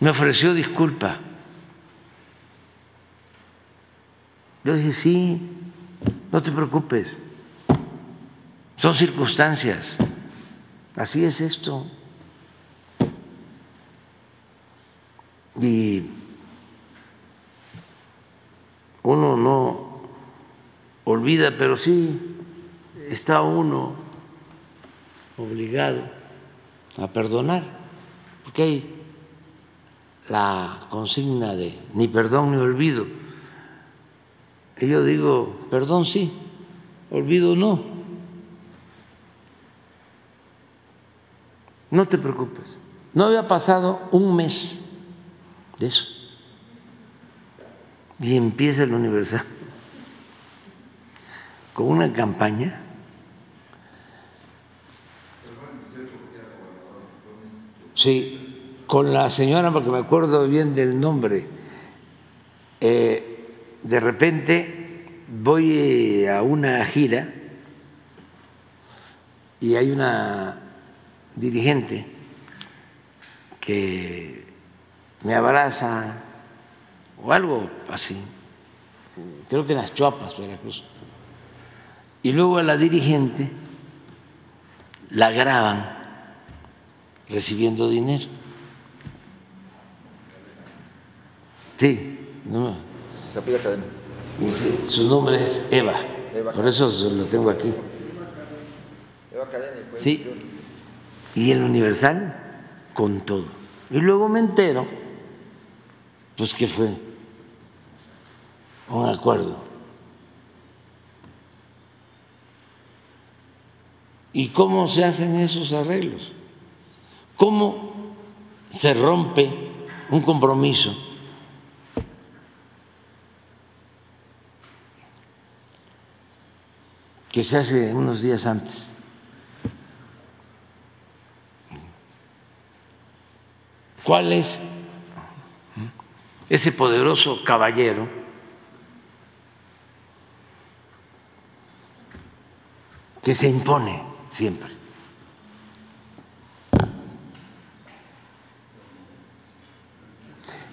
Speaker 1: Me ofreció disculpa. Yo dije, sí, no te preocupes. Son circunstancias. Así es esto. Y uno no olvida, pero sí está uno obligado a perdonar, porque hay la consigna de ni perdón ni olvido. Y yo digo, perdón sí, olvido no. No te preocupes, no había pasado un mes de eso. Y empieza el Universal con una campaña Sí, con la señora, porque me acuerdo bien del nombre. Eh, de repente voy a una gira y hay una dirigente que me abraza o algo así, creo que en las Chuapas, Veracruz. Y luego a la dirigente la graban recibiendo dinero. Sí, no. Su nombre es Eva, por eso lo tengo aquí. Eva pues, Sí, y el Universal con todo. Y luego me entero, pues que fue un acuerdo. ¿Y cómo se hacen esos arreglos? ¿Cómo se rompe un compromiso? que se hace unos días antes. ¿Cuál es ese poderoso caballero que se impone siempre?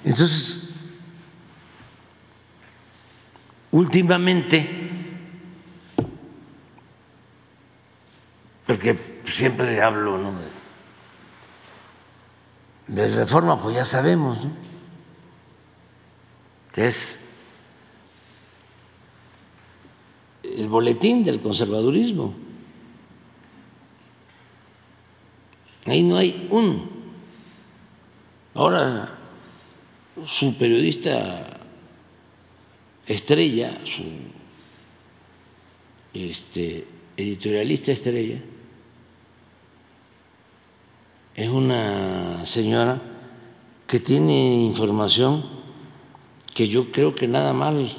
Speaker 1: Entonces, últimamente, porque siempre hablo ¿no? Reforma, pues ya sabemos, ¿no? es el boletín del conservadurismo. Ahí no hay un. Ahora su periodista estrella, su este, editorialista estrella, es una señora que tiene información que yo creo que nada mal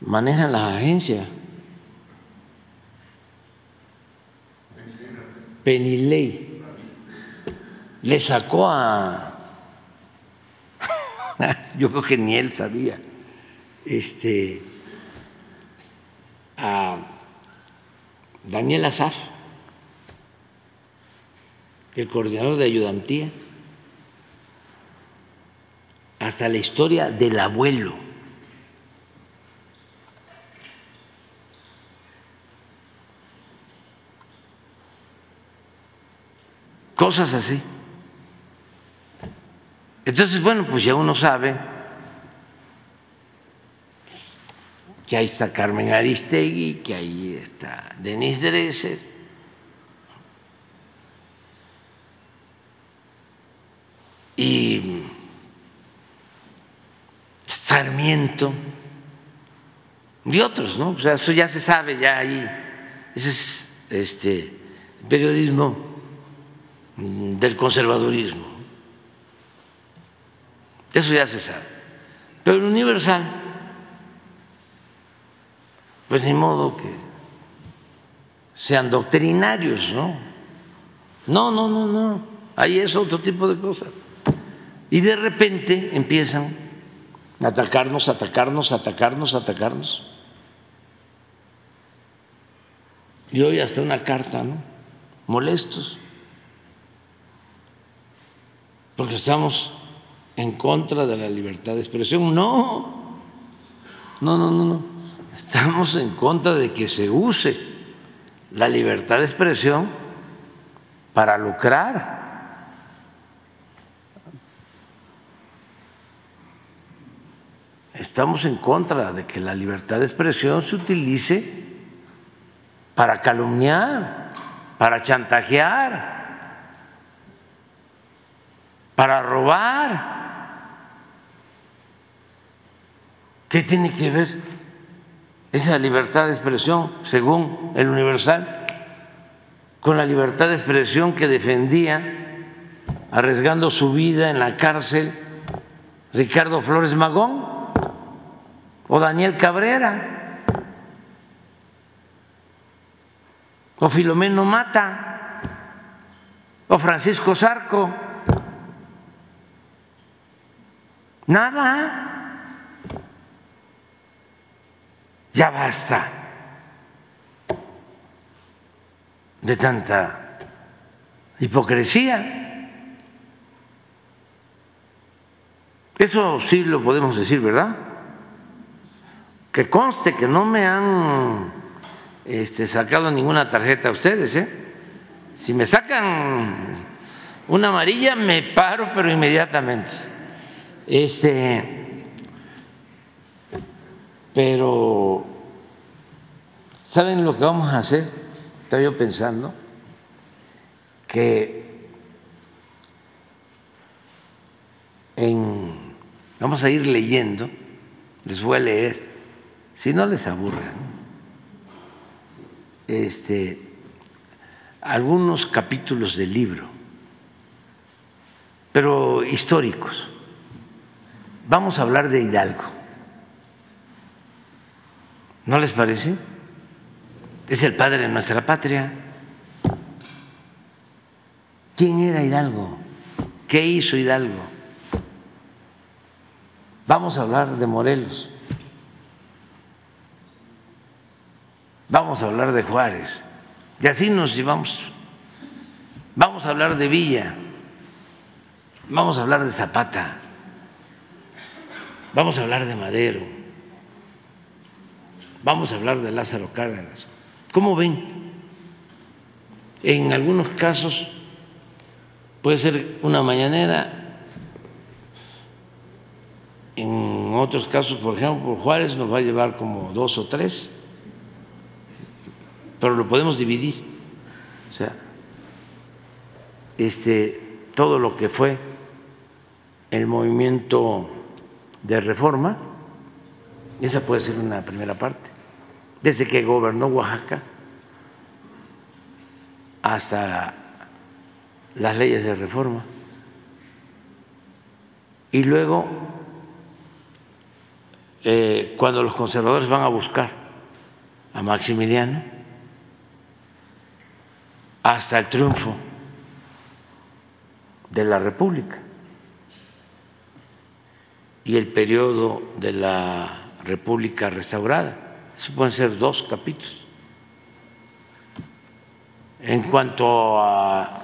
Speaker 1: manejan las agencias. Penilei le sacó a yo creo que ni él sabía, este, a Daniel Azaf, el coordinador de ayudantía, hasta la historia del abuelo. Cosas así. Entonces, bueno, pues ya uno sabe que ahí está Carmen Aristegui, que ahí está Denise Dresser. Y Sarmiento y otros, ¿no? O sea, eso ya se sabe, ya ahí. Ese es este periodismo del conservadurismo. Eso ya se sabe. Pero el universal, pues ni modo que sean doctrinarios, ¿no? No, no, no, no. Ahí es otro tipo de cosas. Y de repente empiezan a atacarnos, atacarnos, atacarnos, atacarnos. Y hoy hasta una carta, ¿no? Molestos. Porque estamos en contra de la libertad de expresión. No, no, no, no, no. Estamos en contra de que se use la libertad de expresión para lucrar. Estamos en contra de que la libertad de expresión se utilice para calumniar, para chantajear, para robar. ¿Qué tiene que ver esa libertad de expresión, según el Universal, con la libertad de expresión que defendía, arriesgando su vida en la cárcel, Ricardo Flores Magón o Daniel Cabrera o Filomeno Mata o Francisco Zarco? Nada. Ya basta de tanta hipocresía. Eso sí lo podemos decir, ¿verdad? Que conste que no me han este, sacado ninguna tarjeta a ustedes, ¿eh? Si me sacan una amarilla, me paro, pero inmediatamente. Este, pero, ¿saben lo que vamos a hacer? Estaba yo pensando que vamos a ir leyendo, les voy a leer, si no les aburren, este, algunos capítulos del libro, pero históricos. Vamos a hablar de Hidalgo. ¿No les parece? es el padre de nuestra patria. ¿Quién era Hidalgo? ¿Qué hizo Hidalgo? Vamos a hablar de Morelos. Vamos a hablar de Juárez. Y así nos llevamos. Vamos a hablar de Villa. Vamos a hablar de Zapata. Vamos a hablar de Madero. Vamos a hablar de Lázaro Cárdenas. ¿Cómo ven? En algunos casos puede ser una mañanera, en otros casos, por ejemplo, Juárez nos va a llevar como dos o tres, pero lo podemos dividir. O sea, este, todo lo que fue el movimiento de reforma, esa puede ser una primera parte, desde que gobernó Oaxaca hasta las leyes de reforma. Y luego, eh, cuando los conservadores van a buscar a Maximiliano, hasta el triunfo de la República y el periodo de la República restaurada. Eso pueden ser dos capítulos. En cuanto a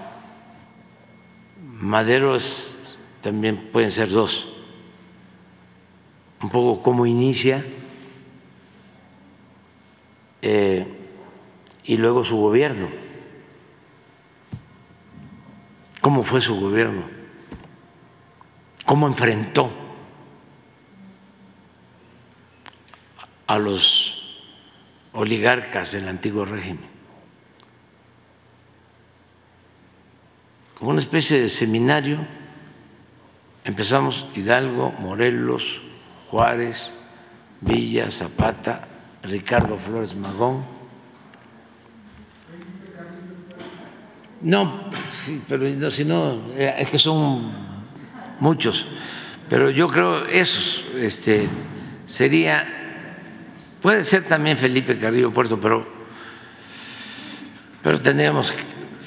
Speaker 1: Maderos, también pueden ser dos. Un poco cómo inicia eh, y luego su gobierno. ¿Cómo fue su gobierno? ¿Cómo enfrentó a los oligarcas del antiguo régimen. Como una especie de seminario, empezamos Hidalgo, Morelos, Juárez, Villa, Zapata, Ricardo Flores Magón. No, sí, pero si no, eh, es que son muchos, pero yo creo esos este, sería Puede ser también Felipe Carrillo Puerto, pero, pero tendríamos,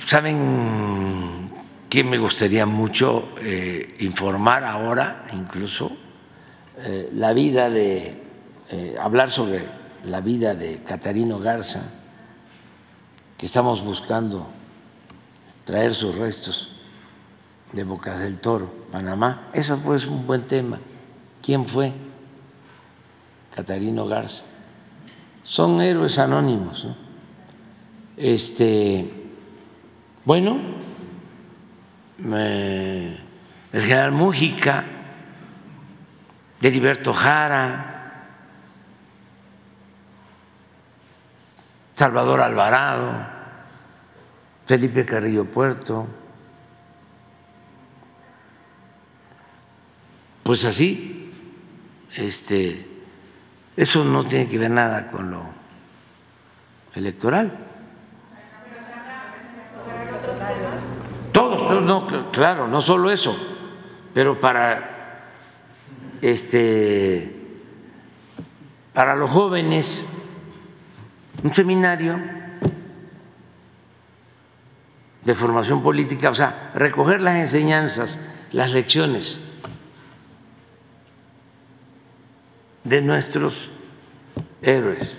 Speaker 1: ¿saben qué me gustaría mucho eh, informar ahora incluso? Eh, la vida de, hablar sobre la vida de Catarino Garza, que estamos buscando traer sus restos de Bocas del Toro, Panamá. Eso fue un buen tema. ¿Quién fue Catarino Garza? son héroes anónimos. Este, bueno, el general Mújica, Heriberto Jara, Salvador Alvarado, Felipe Carrillo Puerto. Pues así, este, eso no tiene que ver nada con lo electoral. Todos, todos no, claro, no solo eso, pero para este para los jóvenes un seminario de formación política, o sea, recoger las enseñanzas, las lecciones de nuestros héroes.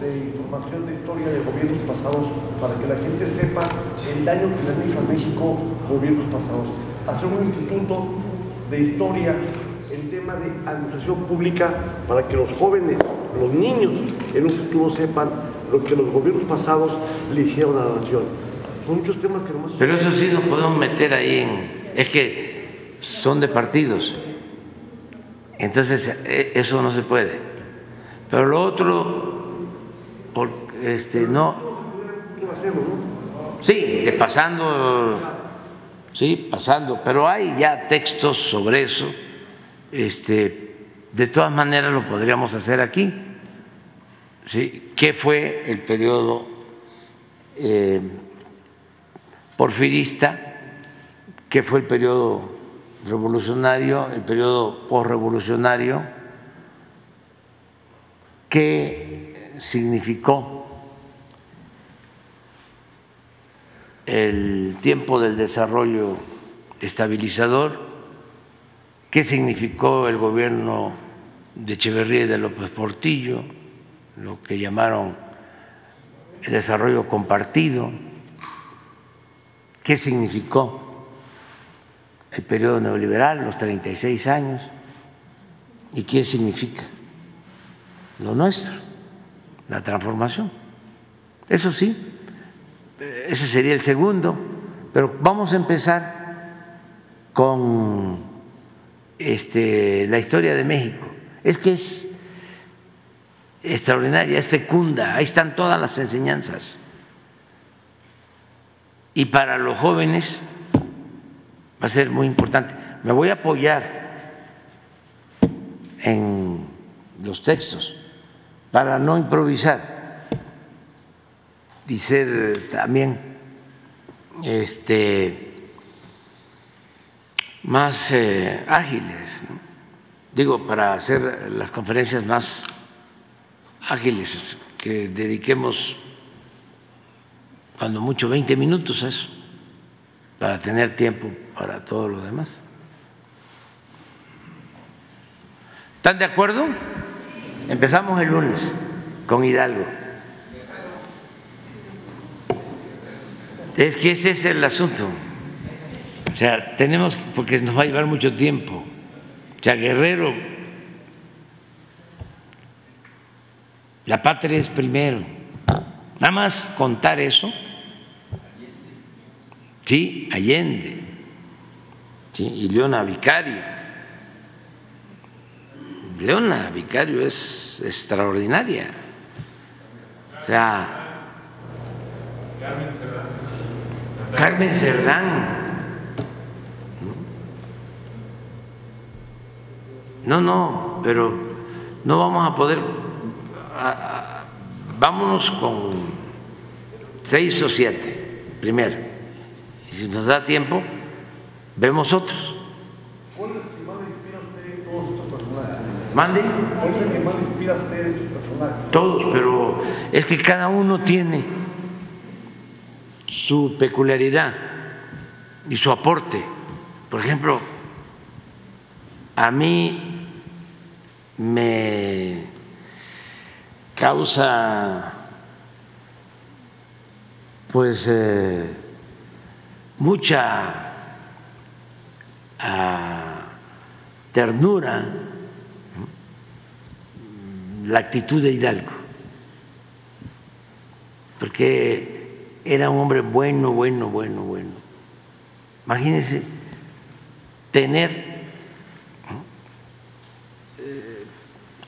Speaker 3: de información de historia de gobiernos pasados para que la gente sepa el daño que le han hecho a México gobiernos pasados. Hacer un instituto de historia en tema de administración pública para que los jóvenes, los niños en un futuro sepan lo que los gobiernos pasados le hicieron a la nación. Son muchos temas que
Speaker 1: no Pero eso sí nos podemos meter ahí en... Es que son de partidos. Entonces, e, eso no se puede. Pero lo otro, este, no. Sí, de pasando, sí, pasando, pero hay ya textos sobre eso. Este, de todas maneras lo podríamos hacer aquí. ¿Sí? ¿Qué fue el periodo eh, porfirista? ¿Qué fue el periodo revolucionario, el periodo postrevolucionario, qué significó el tiempo del desarrollo estabilizador, qué significó el gobierno de Echeverría y de López Portillo, lo que llamaron el desarrollo compartido, qué significó el periodo neoliberal, los 36 años, y qué significa lo nuestro, la transformación. Eso sí, ese sería el segundo, pero vamos a empezar con este, la historia de México. Es que es extraordinaria, es fecunda, ahí están todas las enseñanzas. Y para los jóvenes va a ser muy importante. Me voy a apoyar en los textos para no improvisar y ser también este, más eh, ágiles, digo, para hacer las conferencias más ágiles, que dediquemos cuando mucho 20 minutos a eso, para tener tiempo para todo lo demás. ¿Están de acuerdo? Empezamos el lunes con Hidalgo. Es que ese es el asunto. O sea, tenemos, porque nos va a llevar mucho tiempo. O sea, Guerrero, la patria es primero. Nada más contar eso. Sí, Allende. Sí, y Leona Vicario Leona Vicario es extraordinaria. O sea, Carmen Cerdán. Carmen Cerdán. No, no, pero no vamos a poder. Vámonos con seis o siete primero. Y si nos da tiempo, vemos otros. ¿Mande? que más inspira a ustedes Todos, pero es que cada uno tiene su peculiaridad y su aporte. Por ejemplo, a mí me causa pues eh, mucha ah, ternura la actitud de Hidalgo, porque era un hombre bueno, bueno, bueno, bueno. Imagínense tener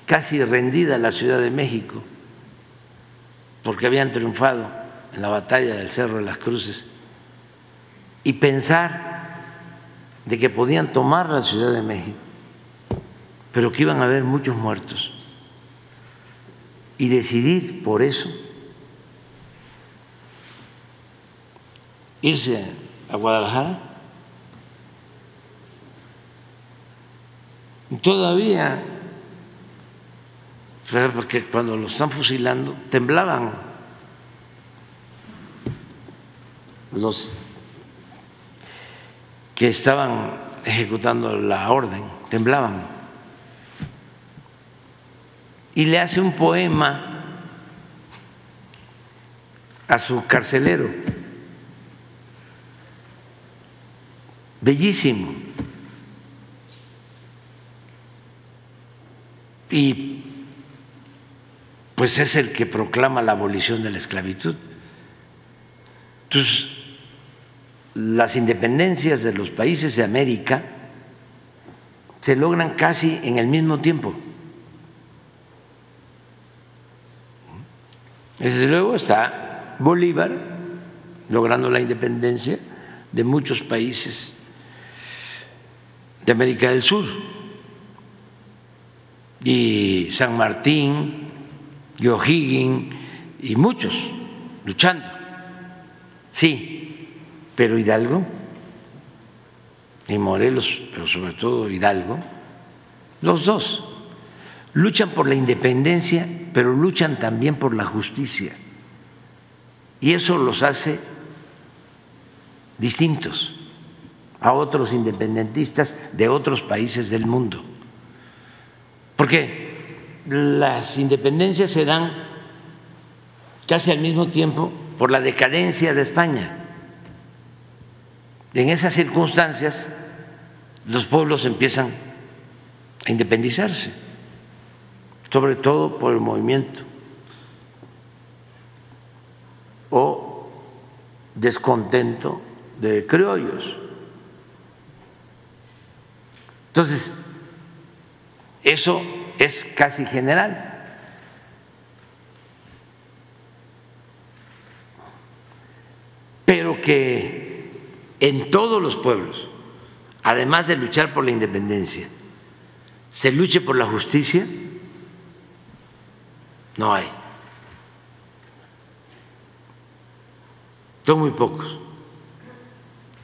Speaker 1: casi rendida la Ciudad de México, porque habían triunfado en la batalla del Cerro de las Cruces, y pensar de que podían tomar la Ciudad de México, pero que iban a haber muchos muertos y decidir por eso irse a Guadalajara. todavía, porque cuando lo están fusilando, temblaban los que estaban ejecutando la orden, temblaban y le hace un poema a su carcelero. Bellísimo. Y pues es el que proclama la abolición de la esclavitud. Entonces, las independencias de los países de América se logran casi en el mismo tiempo. Desde luego está Bolívar logrando la independencia de muchos países de América del Sur y San Martín y O'Higgins y muchos luchando. Sí, pero Hidalgo y Morelos, pero sobre todo Hidalgo, los dos luchan por la independencia, pero luchan también por la justicia. Y eso los hace distintos a otros independentistas de otros países del mundo. Porque las independencias se dan casi al mismo tiempo por la decadencia de España. En esas circunstancias los pueblos empiezan a independizarse, sobre todo por el movimiento o descontento de criollos. Entonces, eso es casi general. Pero que en todos los pueblos, además de luchar por la independencia, se luche por la justicia, no hay. Son muy pocos.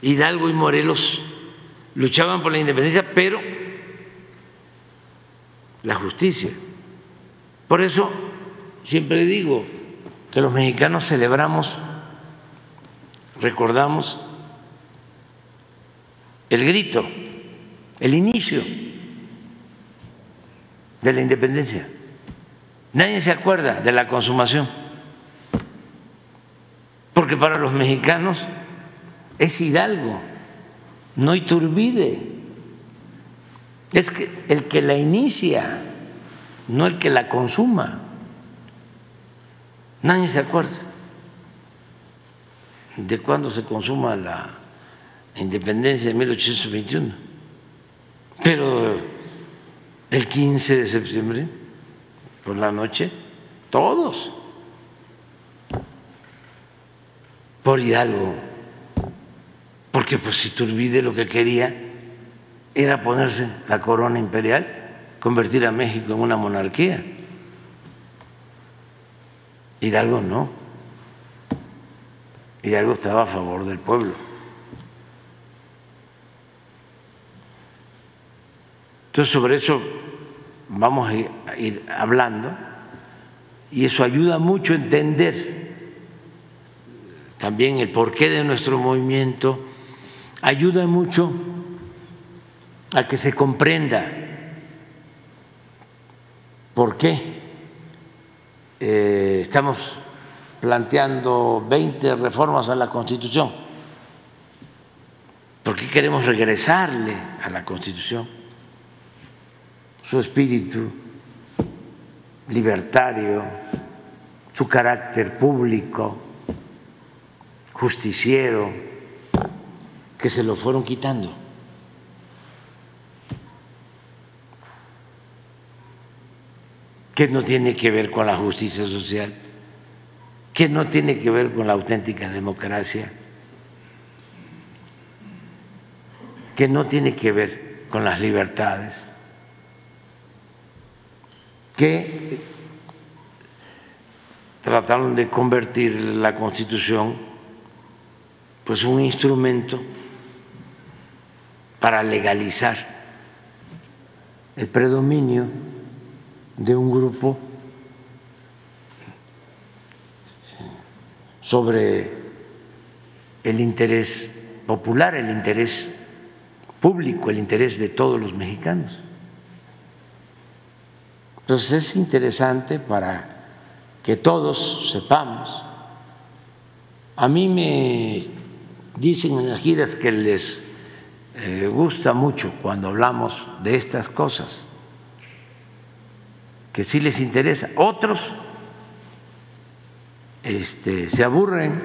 Speaker 1: Hidalgo y Morelos luchaban por la independencia, pero la justicia. Por eso siempre digo que los mexicanos celebramos, recordamos el grito, el inicio de la independencia. Nadie se acuerda de la consumación, porque para los mexicanos es Hidalgo, no Iturbide. Es que el que la inicia, no el que la consuma. Nadie se acuerda de cuándo se consuma la independencia de 1821. Pero el 15 de septiembre, por la noche, todos, por Hidalgo porque pues si Turbide lo que quería era ponerse la corona imperial, convertir a México en una monarquía. Hidalgo no. Hidalgo estaba a favor del pueblo. Entonces sobre eso vamos a ir hablando y eso ayuda mucho a entender también el porqué de nuestro movimiento ayuda mucho a que se comprenda. Por qué eh, estamos planteando 20 reformas a la Constitución, por qué queremos regresarle a la Constitución su espíritu libertario, su carácter público, justiciero que se lo fueron quitando. Que no tiene que ver con la justicia social, que no tiene que ver con la auténtica democracia, que no tiene que ver con las libertades, que trataron de convertir la Constitución pues un instrumento para legalizar el predominio de un grupo sobre el interés popular, el interés público, el interés de todos los mexicanos. Entonces es interesante para que todos sepamos. A mí me dicen en giras que les eh, gusta mucho cuando hablamos de estas cosas, que sí les interesa. Otros este, se aburren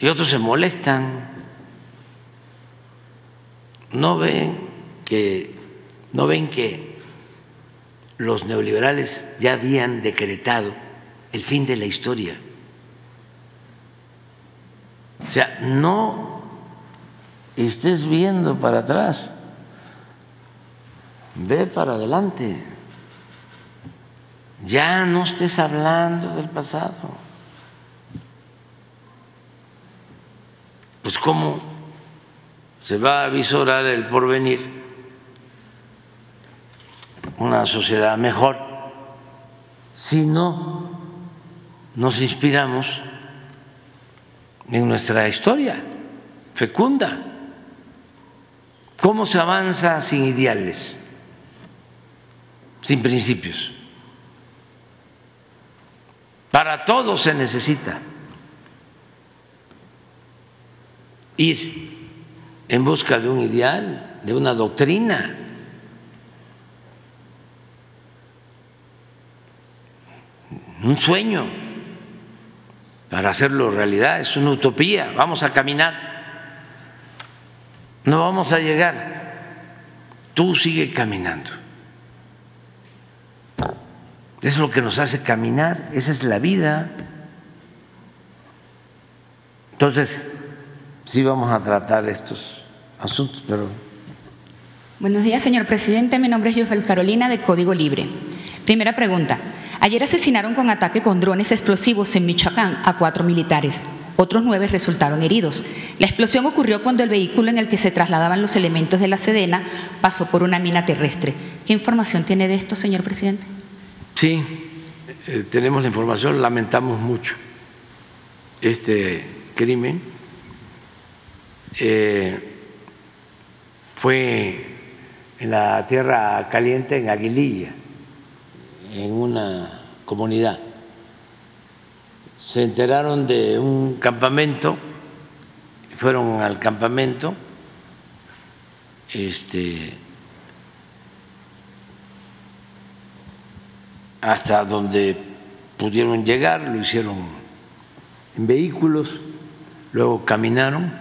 Speaker 1: y otros se molestan. No ven que no ven que los neoliberales ya habían decretado el fin de la historia. O sea, no estés viendo para atrás, ve para adelante. Ya no estés hablando del pasado. Pues cómo se va a visorar el porvenir una sociedad mejor si no nos inspiramos en nuestra historia fecunda. ¿Cómo se avanza sin ideales, sin principios? Para todo se necesita ir en busca de un ideal, de una doctrina. Un sueño para hacerlo realidad, es una utopía, vamos a caminar. No vamos a llegar, tú sigue caminando. Es lo que nos hace caminar, esa es la vida. Entonces, sí vamos a tratar estos asuntos, pero...
Speaker 4: Buenos días, señor presidente. Mi nombre es Yosbel Carolina, de Código Libre. Primera pregunta. Ayer asesinaron con ataque con drones explosivos en Michoacán a cuatro militares. Otros nueve resultaron heridos. La explosión ocurrió cuando el vehículo en el que se trasladaban los elementos de la Sedena pasó por una mina terrestre. ¿Qué información tiene de esto, señor presidente?
Speaker 1: Sí, eh, tenemos la información, lamentamos mucho este crimen. Eh, fue en la tierra caliente, en Aguililla, en una comunidad. Se enteraron de un campamento, fueron al campamento, este, hasta donde pudieron llegar, lo hicieron en vehículos, luego caminaron,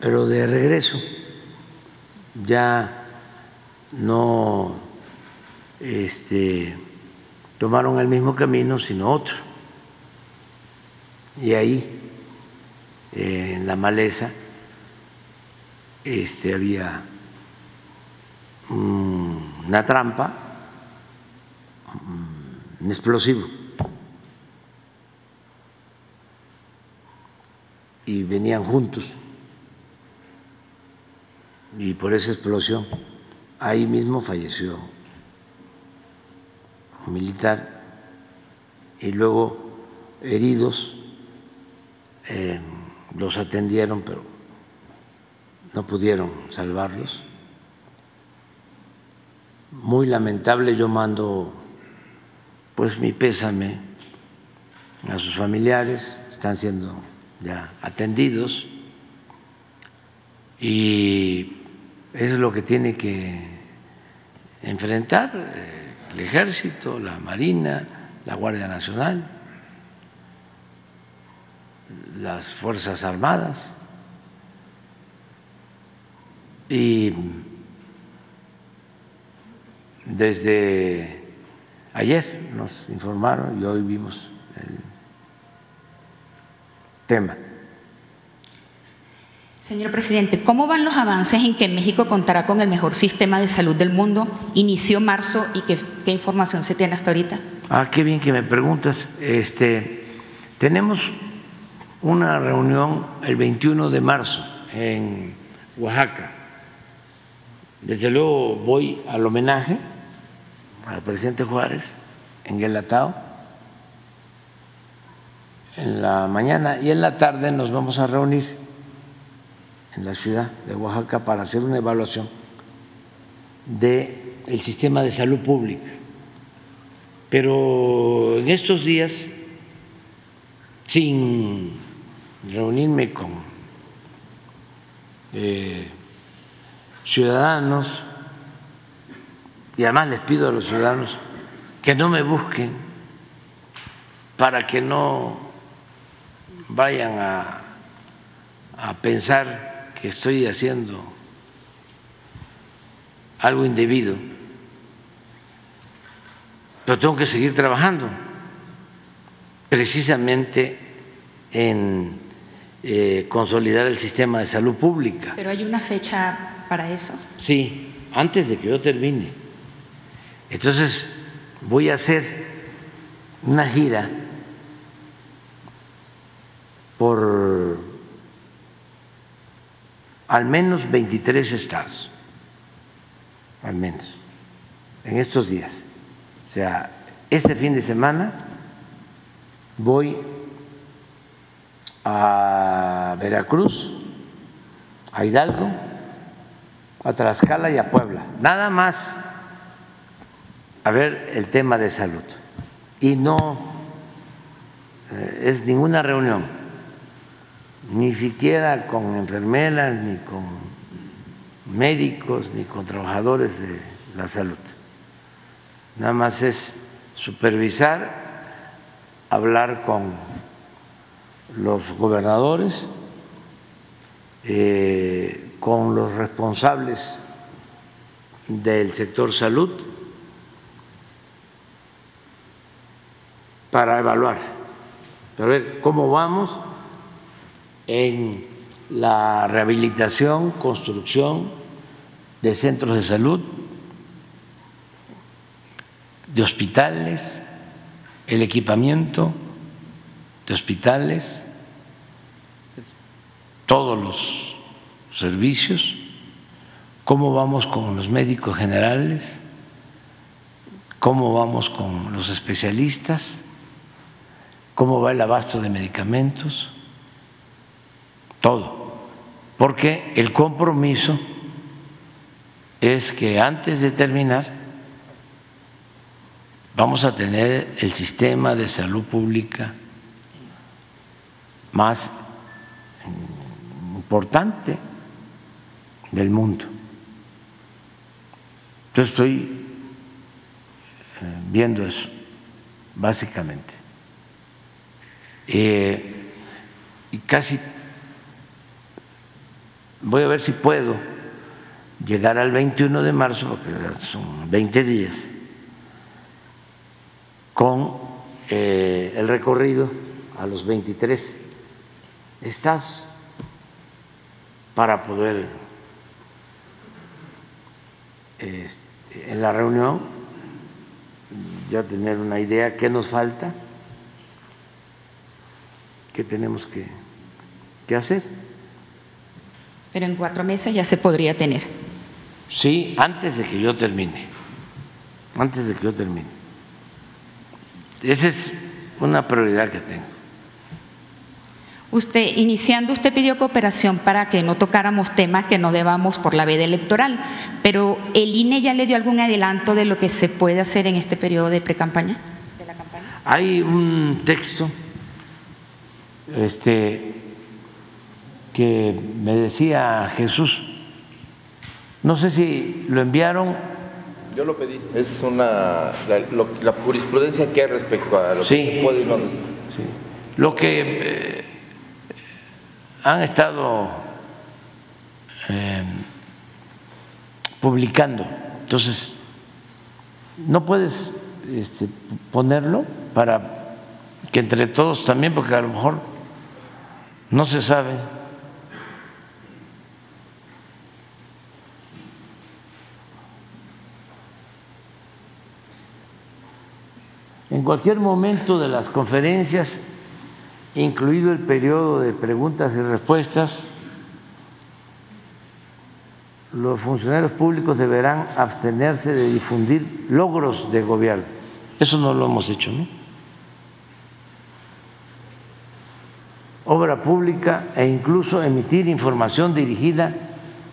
Speaker 1: pero de regreso ya no este, tomaron el mismo camino, sino otro. Y ahí, en la maleza, este, había una trampa, un explosivo. Y venían juntos. Y por esa explosión, ahí mismo falleció un militar y luego heridos eh, los atendieron, pero no pudieron salvarlos muy lamentable. Yo mando pues mi pésame a sus familiares, están siendo ya atendidos y es lo que tiene que enfrentar eh, el ejército, la marina, la Guardia Nacional, las Fuerzas Armadas y desde ayer nos informaron y hoy vimos el tema.
Speaker 4: Señor presidente, ¿cómo van los avances en que México contará con el mejor sistema de salud del mundo? Inició marzo y qué, qué información se tiene hasta ahorita.
Speaker 1: Ah, qué bien que me preguntas. Este, tenemos una reunión el 21 de marzo en Oaxaca. Desde luego voy al homenaje al presidente Juárez en Guelatao en la mañana y en la tarde nos vamos a reunir en la ciudad de Oaxaca para hacer una evaluación del el sistema de salud pública. Pero en estos días, sin reunirme con eh, ciudadanos, y además les pido a los ciudadanos que no me busquen para que no vayan a, a pensar que estoy haciendo algo indebido, pero tengo que seguir trabajando precisamente en eh, consolidar el sistema de salud pública.
Speaker 4: ¿Pero hay una fecha para eso?
Speaker 1: Sí, antes de que yo termine. Entonces voy a hacer una gira por al menos 23 estados al menos, en estos días. O sea, este fin de semana voy a Veracruz, a Hidalgo, a Tlaxcala y a Puebla. Nada más a ver el tema de salud. Y no eh, es ninguna reunión, ni siquiera con enfermeras, ni con médicos, ni con trabajadores de la salud. Nada más es supervisar, hablar con los gobernadores, eh, con los responsables del sector salud para evaluar, para ver cómo vamos en la rehabilitación, construcción de centros de salud, de hospitales, el equipamiento de hospitales, todos los servicios, cómo vamos con los médicos generales, cómo vamos con los especialistas cómo va el abasto de medicamentos, todo. Porque el compromiso es que antes de terminar vamos a tener el sistema de salud pública más importante del mundo. Yo estoy eh, viendo eso, básicamente. Eh, y casi voy a ver si puedo llegar al 21 de marzo, porque son 20 días, con eh, el recorrido a los 23 estados para poder este, en la reunión ya tener una idea qué nos falta que tenemos que, que hacer.
Speaker 4: Pero en cuatro meses ya se podría tener.
Speaker 1: Sí, antes de que yo termine. Antes de que yo termine. Esa es una prioridad que tengo.
Speaker 4: Usted, iniciando, usted pidió cooperación para que no tocáramos temas que no debamos por la veda electoral, pero ¿el INE ya le dio algún adelanto de lo que se puede hacer en este periodo de precampaña?
Speaker 1: Hay un texto este, que me decía Jesús, no sé si lo enviaron.
Speaker 5: Yo lo pedí, es una la, jurisprudencia que hay respecto a lo que puede y no decir.
Speaker 1: Sí. Lo que eh, han estado eh, publicando, entonces no puedes este, ponerlo para que entre todos también, porque a lo mejor no se sabe. En cualquier momento de las conferencias, incluido el periodo de preguntas y respuestas, los funcionarios públicos deberán abstenerse de difundir logros de gobierno. Eso no lo hemos hecho, ¿no? Obra pública e incluso emitir información dirigida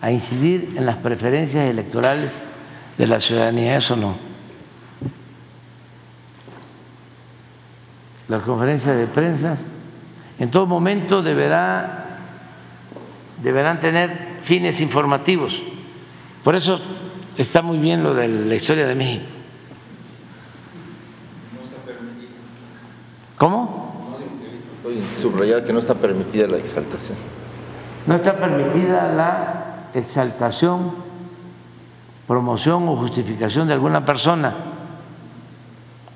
Speaker 1: a incidir en las preferencias electorales de la ciudadanía. Eso no. Las conferencias de prensa en todo momento deberá, deberán tener fines informativos. Por eso está muy bien lo de la historia de México. ¿Cómo?
Speaker 5: Subrayar que no está permitida la exaltación.
Speaker 1: No está permitida la exaltación, promoción o justificación de alguna persona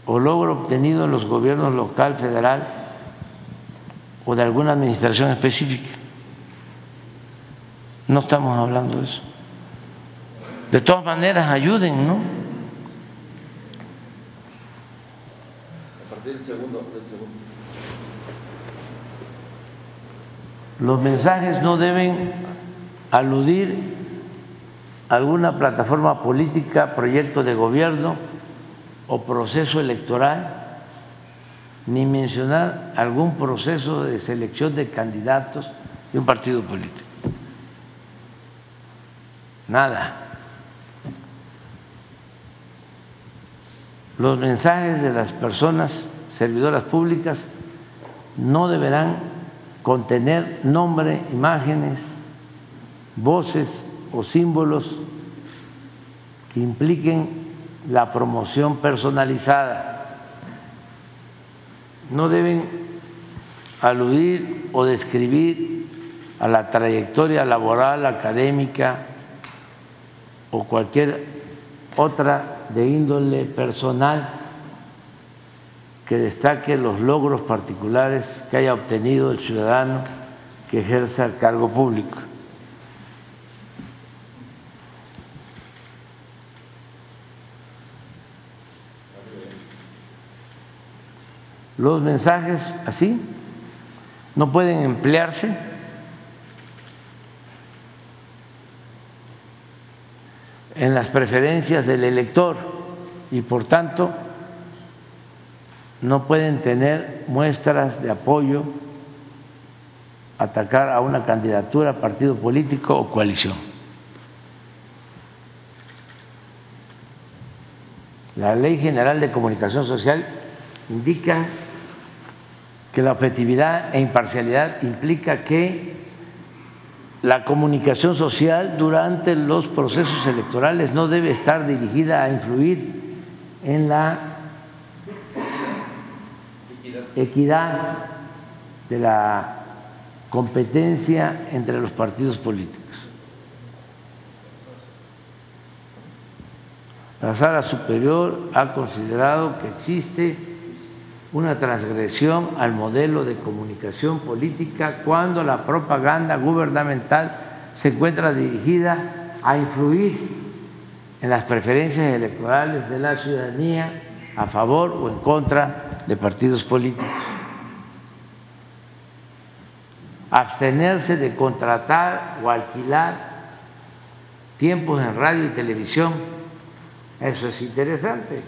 Speaker 1: o logro obtenido en los gobiernos local, federal o de alguna administración específica. No estamos hablando de eso. De todas maneras, ayuden, ¿no?
Speaker 5: A partir del segundo, del segundo.
Speaker 1: Los mensajes no deben aludir alguna plataforma política, proyecto de gobierno o proceso electoral, ni mencionar algún proceso de selección de candidatos de un partido político. Nada. Los mensajes de las personas servidoras públicas no deberán contener nombre, imágenes, voces o símbolos que impliquen la promoción personalizada. No deben aludir o describir a la trayectoria laboral, académica o cualquier otra de índole personal que destaque los logros particulares que haya obtenido el ciudadano que ejerza el cargo público. Los mensajes así no pueden emplearse en las preferencias del elector y por tanto no pueden tener muestras de apoyo, atacar a una candidatura, partido político o coalición. La Ley General de Comunicación Social indica que la objetividad e imparcialidad implica que la comunicación social durante los procesos electorales no debe estar dirigida a influir en la equidad de la competencia entre los partidos políticos. La sala superior ha considerado que existe una transgresión al modelo de comunicación política cuando la propaganda gubernamental se encuentra dirigida a influir en las preferencias electorales de la ciudadanía a favor o en contra de partidos políticos. Abstenerse de contratar o alquilar tiempos en radio y televisión, eso es interesante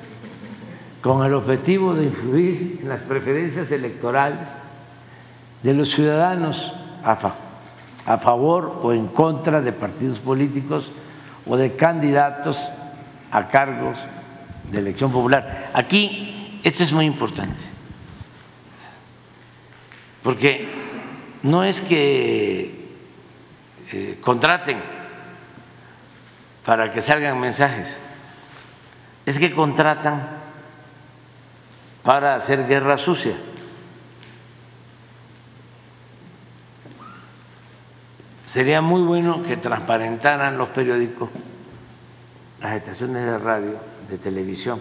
Speaker 1: con el objetivo de influir en las preferencias electorales de los ciudadanos a, favor o en contra de partidos políticos o de candidatos a cargos de elección popular. Aquí, esto es muy importante, porque no es que eh, contraten para que salgan mensajes, es que contratan para hacer guerra sucia. Sería muy bueno que transparentaran los periódicos, las estaciones de radio, de televisión,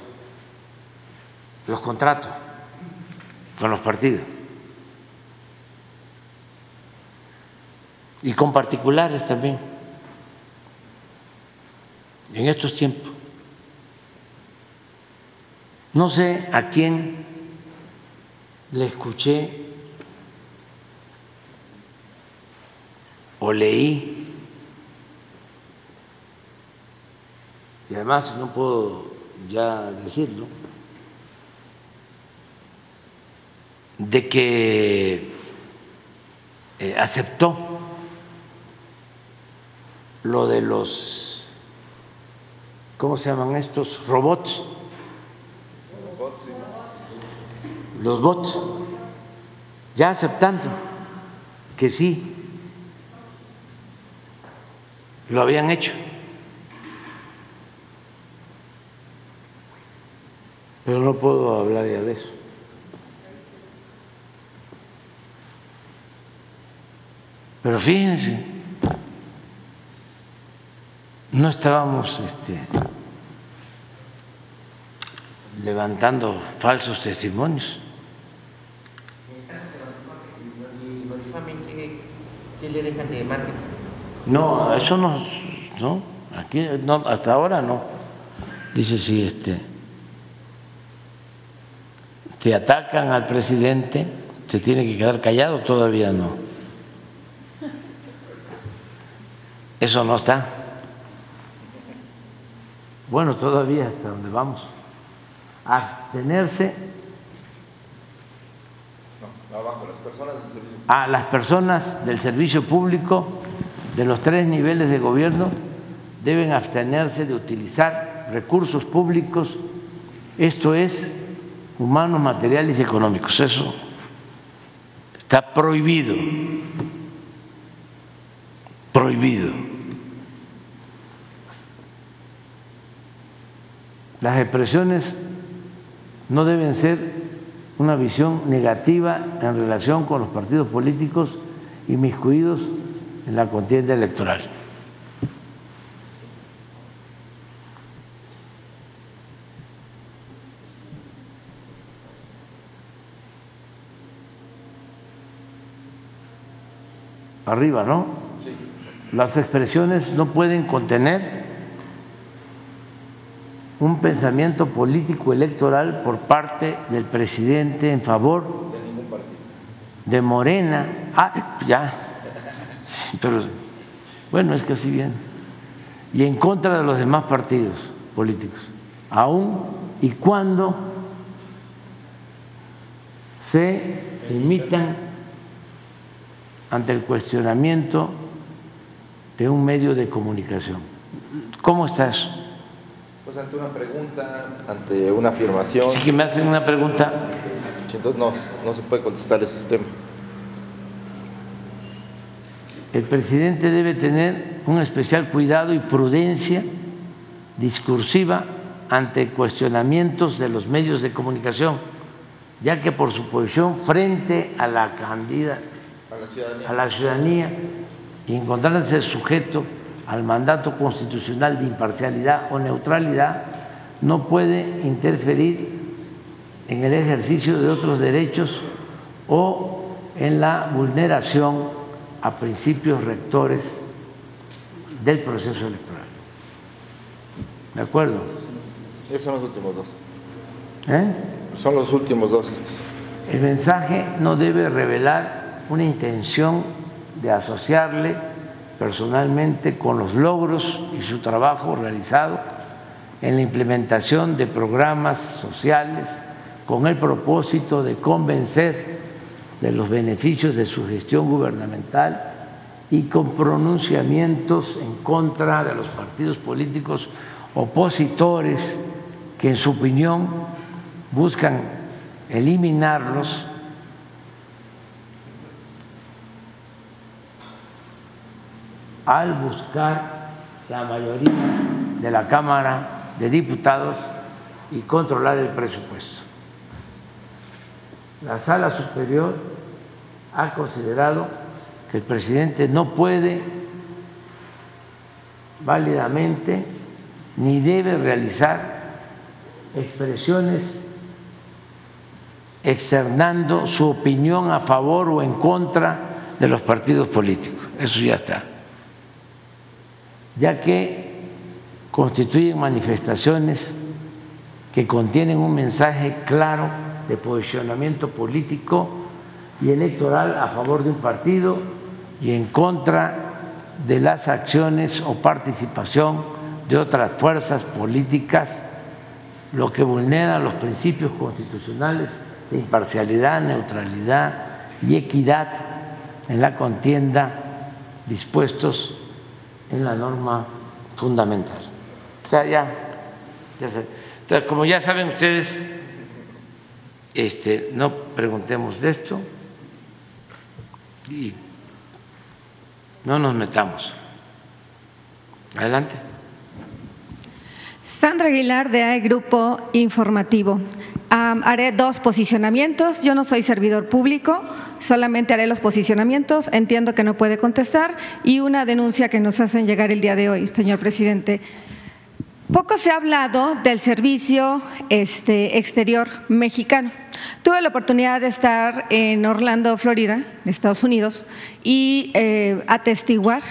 Speaker 1: los contratos con los partidos. Y con particulares también. En estos tiempos. No sé a quién le escuché o leí, y además no puedo ya decirlo, de que eh, aceptó lo de los, ¿cómo se llaman estos? Robots los bots, ya aceptando que sí lo habían hecho. Pero no puedo hablar ya de eso. Pero fíjense, no estábamos este, levantando falsos testimonios. le dejan de marketing? No, eso no, no, aquí no, hasta ahora no. Dice si este te atacan al presidente, se tiene que quedar callado, todavía no. Eso no está. bueno, todavía hasta donde vamos, abstenerse
Speaker 5: abajo, del servicio.
Speaker 1: a las personas del servicio público de los tres niveles de gobierno deben abstenerse de utilizar recursos públicos, esto es, humanos, materiales y económicos. Eso está prohibido, prohibido. Las expresiones no deben ser una visión negativa en relación con los partidos políticos inmiscuidos en la contienda electoral. Arriba, ¿no? Las expresiones no pueden contener un pensamiento político electoral por parte del presidente en favor de Morena. Ah, ya. Pero bueno, es que así bien. Y en contra de los demás partidos políticos, aún y cuando se imitan ante el cuestionamiento de un medio de comunicación. ¿Cómo estás?
Speaker 5: Pues ante una pregunta, ante una afirmación.
Speaker 1: Si que me hacen una pregunta,
Speaker 5: Entonces no, no se puede contestar ese tema.
Speaker 1: el presidente debe tener un especial cuidado y prudencia discursiva ante cuestionamientos de los medios de comunicación, ya que por su posición frente a la candidata
Speaker 5: A la ciudadanía.
Speaker 1: a la ciudadanía y encontrándose sujeto al mandato constitucional de imparcialidad o neutralidad, no puede interferir en el ejercicio de otros derechos o en la vulneración a principios rectores del proceso electoral. ¿De acuerdo?
Speaker 5: Esos son los últimos dos.
Speaker 1: ¿Eh?
Speaker 5: Son los últimos dos.
Speaker 1: El mensaje no debe revelar una intención de asociarle personalmente con los logros y su trabajo realizado en la implementación de programas sociales con el propósito de convencer de los beneficios de su gestión gubernamental y con pronunciamientos en contra de los partidos políticos opositores que en su opinión buscan eliminarlos al buscar la mayoría de la Cámara de Diputados y controlar el presupuesto. La Sala Superior ha considerado que el presidente no puede válidamente ni debe realizar expresiones externando su opinión a favor o en contra de los partidos políticos. Eso ya está. Ya que constituyen manifestaciones que contienen un mensaje claro de posicionamiento político y electoral a favor de un partido y en contra de las acciones o participación de otras fuerzas políticas, lo que vulnera los principios constitucionales de imparcialidad, neutralidad y equidad en la contienda dispuestos en la norma fundamental. O sea, ya, ya sé. Entonces, como ya saben ustedes, este, no preguntemos de esto y no nos metamos. Adelante.
Speaker 6: Sandra Aguilar de AE Grupo Informativo. Haré dos posicionamientos. Yo no soy servidor público, solamente haré los posicionamientos. Entiendo que no puede contestar. Y una denuncia que nos hacen llegar el día de hoy, señor presidente. Poco se ha hablado del servicio este, exterior mexicano. Tuve la oportunidad de estar en Orlando, Florida, Estados Unidos, y eh, atestiguar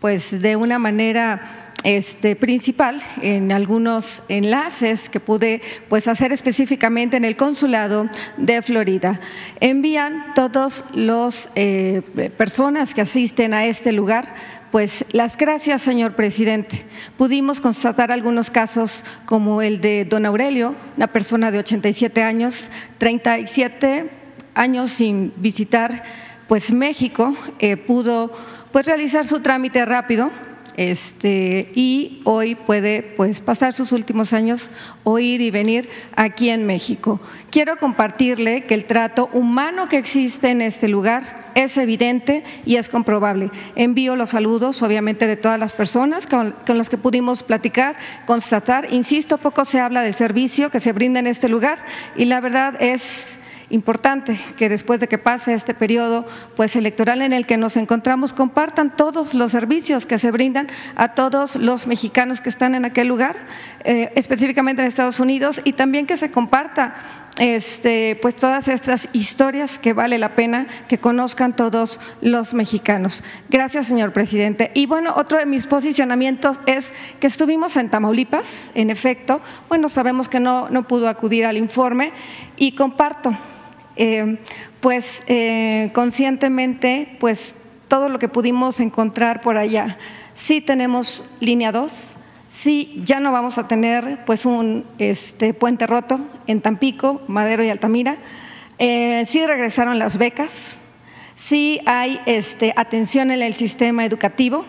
Speaker 6: pues de una manera este, principal en algunos enlaces que pude pues hacer específicamente en el consulado de Florida. Envían todos los eh, personas que asisten a este lugar pues las gracias, señor presidente. Pudimos constatar algunos casos como el de don Aurelio, una persona de 87 años, 37 años sin visitar pues México, eh, pudo pues realizar su trámite rápido este, y hoy puede pues, pasar sus últimos años o ir y venir aquí en México. Quiero compartirle que el trato humano que existe en este lugar es evidente y es comprobable. Envío los saludos, obviamente, de todas las personas con, con las que pudimos platicar, constatar. Insisto, poco se habla del servicio que se brinda en este lugar y la verdad es importante que después de que pase este periodo pues electoral en el que nos encontramos compartan todos los servicios que se brindan a todos los mexicanos que están en aquel lugar, eh, específicamente en Estados Unidos, y también que se comparta este, pues todas estas historias que vale la pena que conozcan todos los mexicanos. Gracias, señor presidente. Y bueno, otro de mis posicionamientos es que estuvimos en Tamaulipas, en efecto, bueno, sabemos que no, no pudo acudir al informe y comparto eh, pues eh, conscientemente, pues todo lo que pudimos encontrar por allá. Sí tenemos línea 2, sí ya no vamos a tener pues un este, puente roto en Tampico, Madero y Altamira. Eh, sí regresaron las becas, sí hay este, atención en el sistema educativo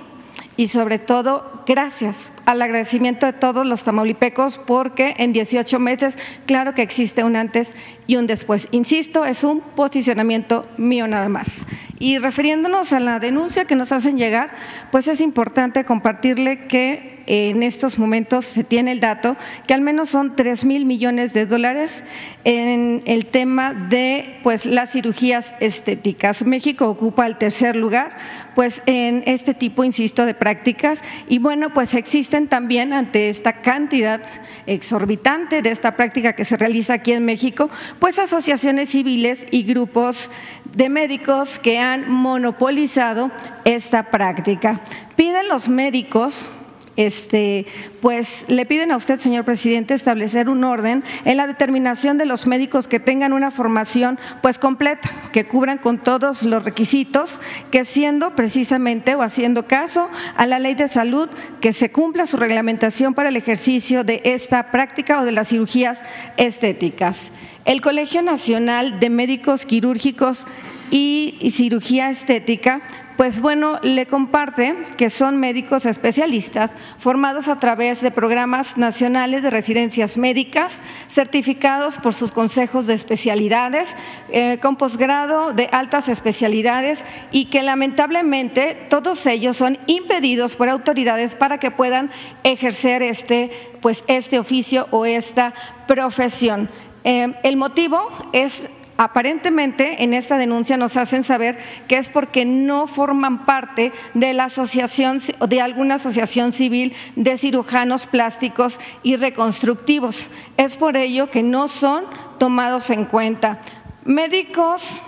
Speaker 6: y sobre todo gracias al agradecimiento de todos los tamaulipecos porque en 18 meses claro que existe un antes y un después. Insisto, es un posicionamiento mío nada más. Y refiriéndonos a la denuncia que nos hacen llegar, pues es importante compartirle que en estos momentos se tiene el dato que al menos son tres mil millones de dólares en el tema de pues las cirugías estéticas. México ocupa el tercer lugar pues en este tipo, insisto, de prácticas y bueno, pues existen también ante esta cantidad exorbitante de esta práctica que se realiza aquí en México, pues asociaciones civiles y grupos de médicos que han monopolizado esta práctica. Piden los médicos este, pues le piden a usted, señor presidente, establecer un orden en la determinación de los médicos que tengan una formación pues completa, que cubran con todos los requisitos, que siendo precisamente o haciendo caso a la ley de salud, que se cumpla su reglamentación para el ejercicio de esta práctica o de las cirugías estéticas. El Colegio Nacional de Médicos Quirúrgicos y Cirugía Estética pues bueno, le comparte que son médicos especialistas formados a través de programas nacionales de residencias médicas, certificados por sus consejos de especialidades, eh, con posgrado de altas especialidades y que lamentablemente todos ellos son impedidos por autoridades para que puedan ejercer este, pues, este oficio o esta profesión. Eh, el motivo es aparentemente en esta denuncia nos hacen saber que es porque no forman parte de la asociación de alguna asociación civil de cirujanos plásticos y reconstructivos. Es por ello que no son tomados en cuenta. Médicos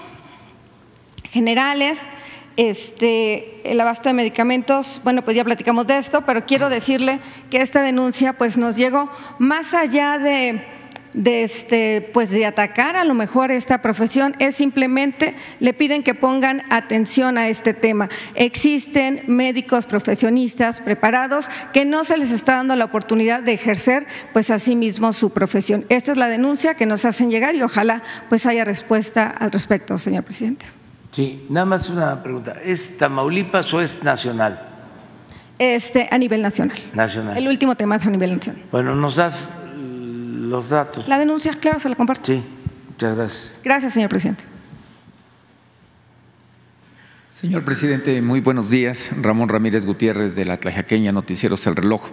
Speaker 6: generales, este, el abasto de medicamentos, bueno, pues ya platicamos de esto, pero quiero decirle que esta denuncia pues nos llegó más allá de de este pues de atacar a lo mejor esta profesión es simplemente le piden que pongan atención a este tema. Existen médicos profesionistas preparados que no se les está dando la oportunidad de ejercer pues a sí mismo su profesión. Esta es la denuncia que nos hacen llegar y ojalá pues haya respuesta al respecto, señor presidente.
Speaker 1: Sí, nada más una pregunta, ¿es Tamaulipas o es nacional?
Speaker 6: Este a nivel nacional.
Speaker 1: Nacional.
Speaker 6: El último tema es a nivel nacional.
Speaker 1: Bueno, nos das los datos.
Speaker 6: La denuncia, claro, se la comparto.
Speaker 1: Sí, muchas gracias.
Speaker 6: Gracias, señor presidente.
Speaker 7: Señor presidente, muy buenos días. Ramón Ramírez Gutiérrez de la Tlajaqueña Noticieros El Reloj.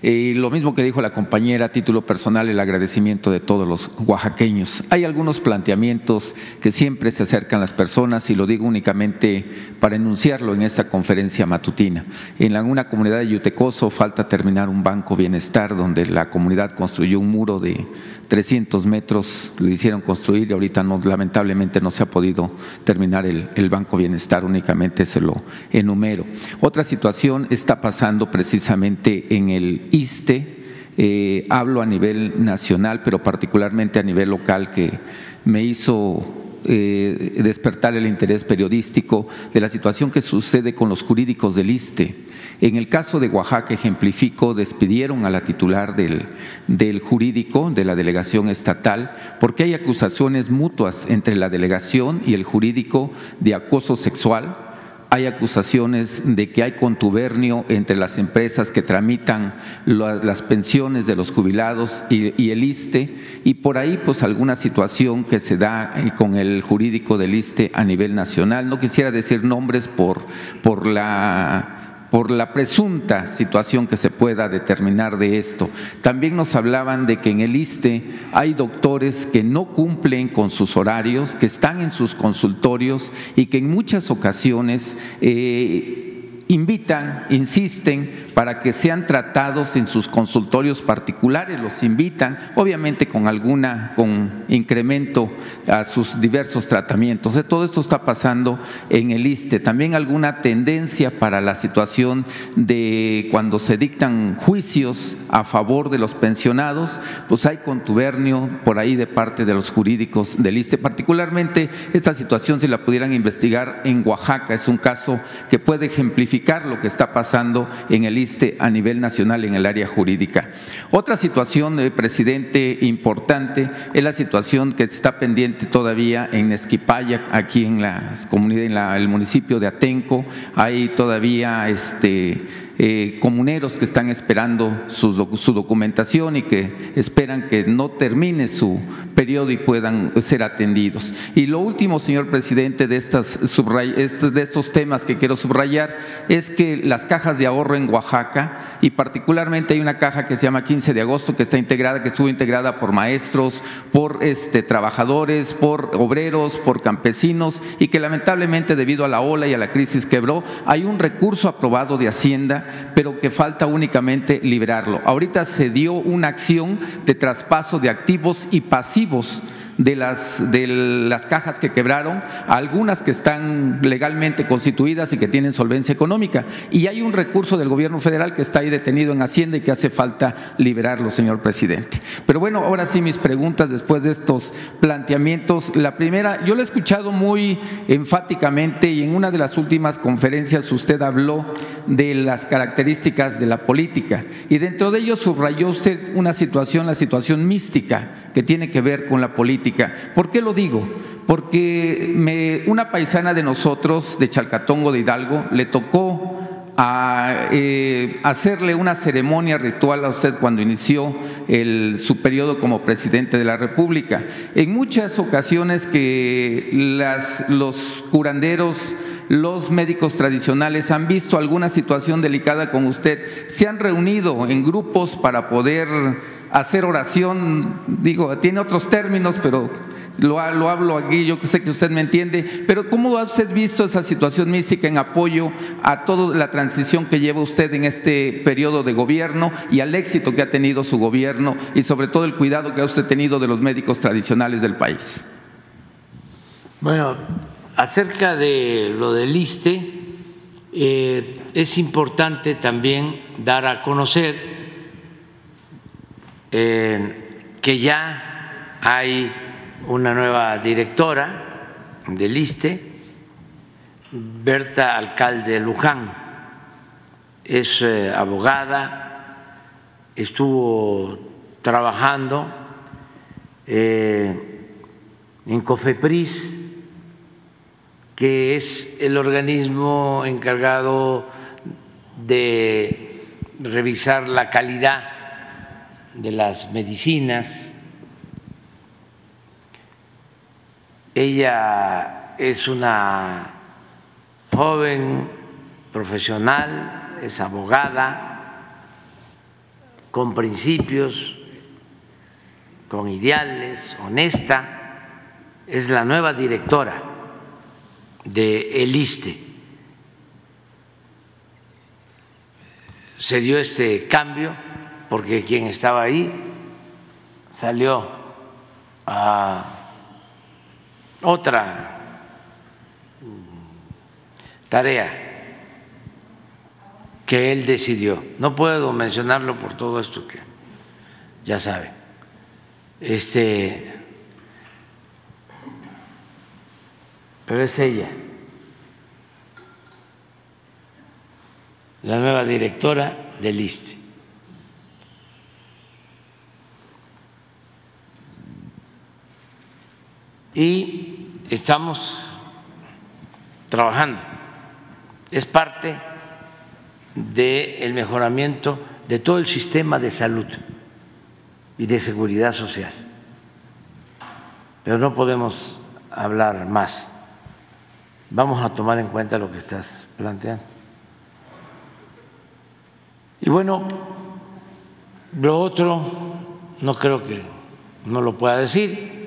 Speaker 7: Y lo mismo que dijo la compañera, a título personal, el agradecimiento de todos los oaxaqueños. Hay algunos planteamientos que siempre se acercan las personas y lo digo únicamente para enunciarlo en esta conferencia matutina. En alguna comunidad de Yutecoso falta terminar un banco bienestar donde la comunidad construyó un muro de 300 metros, lo hicieron construir y ahorita lamentablemente no se ha podido terminar el, el Banco Bienestar, únicamente se lo enumero. Otra situación está pasando precisamente en el ISTE, eh, hablo a nivel nacional, pero particularmente a nivel local, que me hizo eh, despertar el interés periodístico de la situación que sucede con los jurídicos del ISTE. En el caso de Oaxaca, ejemplifico, despidieron a la titular del, del jurídico de la delegación estatal porque hay acusaciones mutuas entre la delegación y el jurídico de acoso sexual hay acusaciones de que hay contubernio entre las empresas que tramitan las pensiones de los jubilados y, el ISTE y por ahí pues alguna situación que se da eh, con el jurídico del ISTE a nivel nacional. No quisiera decir nombres por, por la por la presunta situación que se pueda determinar de esto. También nos hablaban de que en el ISTE hay doctores que no cumplen con sus horarios, que están en sus consultorios y que en muchas ocasiones eh, invitan, insisten para que sean tratados en sus consultorios particulares, los invitan, obviamente con alguna, con incremento a sus diversos tratamientos. De todo esto está pasando en el ISTE. También alguna tendencia para la situación de cuando se dictan juicios a favor de los pensionados, pues hay contubernio por ahí de parte de los jurídicos del ISTE. Particularmente esta situación, si la pudieran investigar en Oaxaca, es un caso que puede ejemplificar lo que está pasando en el ISTE a nivel nacional en el área jurídica. Otra situación, eh, presidente, importante es la situación que está pendiente todavía en Esquipaya, aquí en la comunidad, en el municipio de Atenco. Hay todavía este eh, comuneros que están esperando su, documentación y que esperan que no termine su periodo y puedan ser atendidos. Y lo último, señor presidente, de, estas de estos temas que quiero subrayar es que las cajas de ahorro en Oaxaca, y particularmente hay una caja que se llama 15 de agosto, que está integrada, que estuvo integrada por maestros, por este, trabajadores, por obreros, por campesinos, y que lamentablemente debido a la ola y a la crisis quebró, hay un recurso aprobado de Hacienda pero que falta únicamente liberarlo. Ahorita se dio una acción de traspaso de activos y pasivos de las, de las cajas que quebraron, algunas que están legalmente constituidas y que tienen solvencia económica. Y hay un recurso del gobierno federal que está ahí detenido en Hacienda y que hace falta liberarlo, señor presidente. Pero bueno, ahora sí mis preguntas después de estos planteamientos. La primera, yo lo he escuchado muy enfáticamente y en una de las últimas conferencias usted habló de las características de la política y dentro de ello subrayó usted una situación, la situación mística que tiene que ver con la política. ¿Por qué lo digo? Porque una paisana de nosotros, de Chalcatongo de Hidalgo, le tocó a, eh, hacerle una ceremonia ritual a usted cuando inició su periodo como presidente de la República. En muchas ocasiones que las, los curanderos los médicos tradicionales han visto alguna situación delicada con usted, se han reunido en grupos para poder hacer oración, digo, tiene otros términos, pero lo, hablo aquí, yo sé que usted me entiende, pero ¿cómo ha usted visto esa situación mística en apoyo a toda la transición que lleva usted en este periodo de gobierno y al éxito que ha tenido su gobierno y sobre todo el cuidado que ha usted tenido de los médicos tradicionales del país?
Speaker 1: Bueno, acerca de lo del ISTE, eh, es importante también dar a conocer que ya hay una nueva directora del ISTE, Berta Alcalde Luján, es eh, abogada, estuvo trabajando eh, en COFEPRIS, que es el organismo encargado de revisar la calidad de las medicinas. Ella es una joven profesional, es abogada, con principios, con ideales, honesta, es la nueva directora de El ISTE. Se dio este cambio porque quien estaba ahí salió a otra tarea que él decidió. No puedo mencionarlo por todo esto que ya saben. Este pero es ella, la nueva directora del ISTE. Y estamos trabajando. Es parte del mejoramiento de todo el sistema de salud y de seguridad social. Pero no podemos hablar más. Vamos a tomar en cuenta lo que estás planteando. Y bueno, lo otro no creo que no lo pueda decir,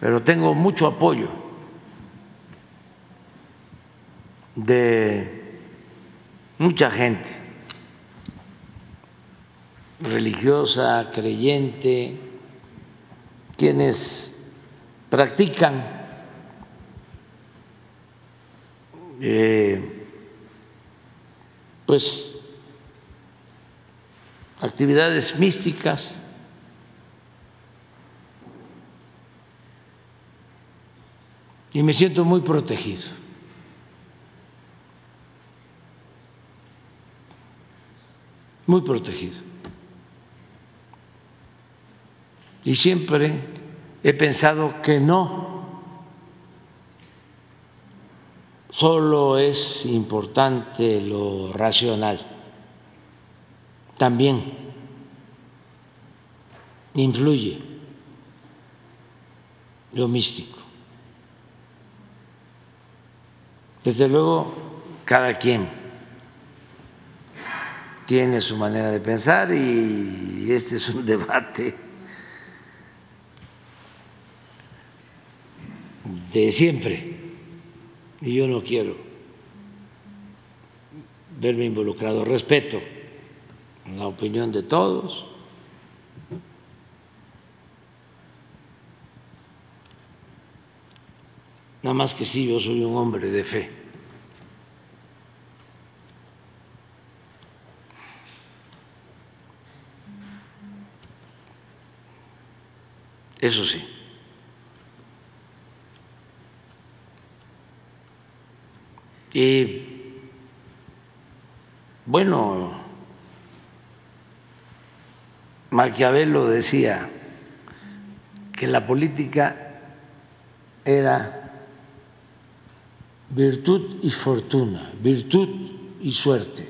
Speaker 1: pero tengo mucho apoyo de mucha gente religiosa, creyente, quienes practican eh, pues actividades místicas. Y me siento muy protegido. Muy protegido. Y siempre he pensado que no, solo es importante lo racional, también influye lo místico. Desde luego, cada quien tiene su manera de pensar y este es un debate de siempre. Y yo no quiero verme involucrado. Respeto la opinión de todos. Nada más que sí, yo soy un hombre de fe. Eso sí. Y bueno, Maquiavelo decía que la política era virtud y fortuna, virtud y suerte.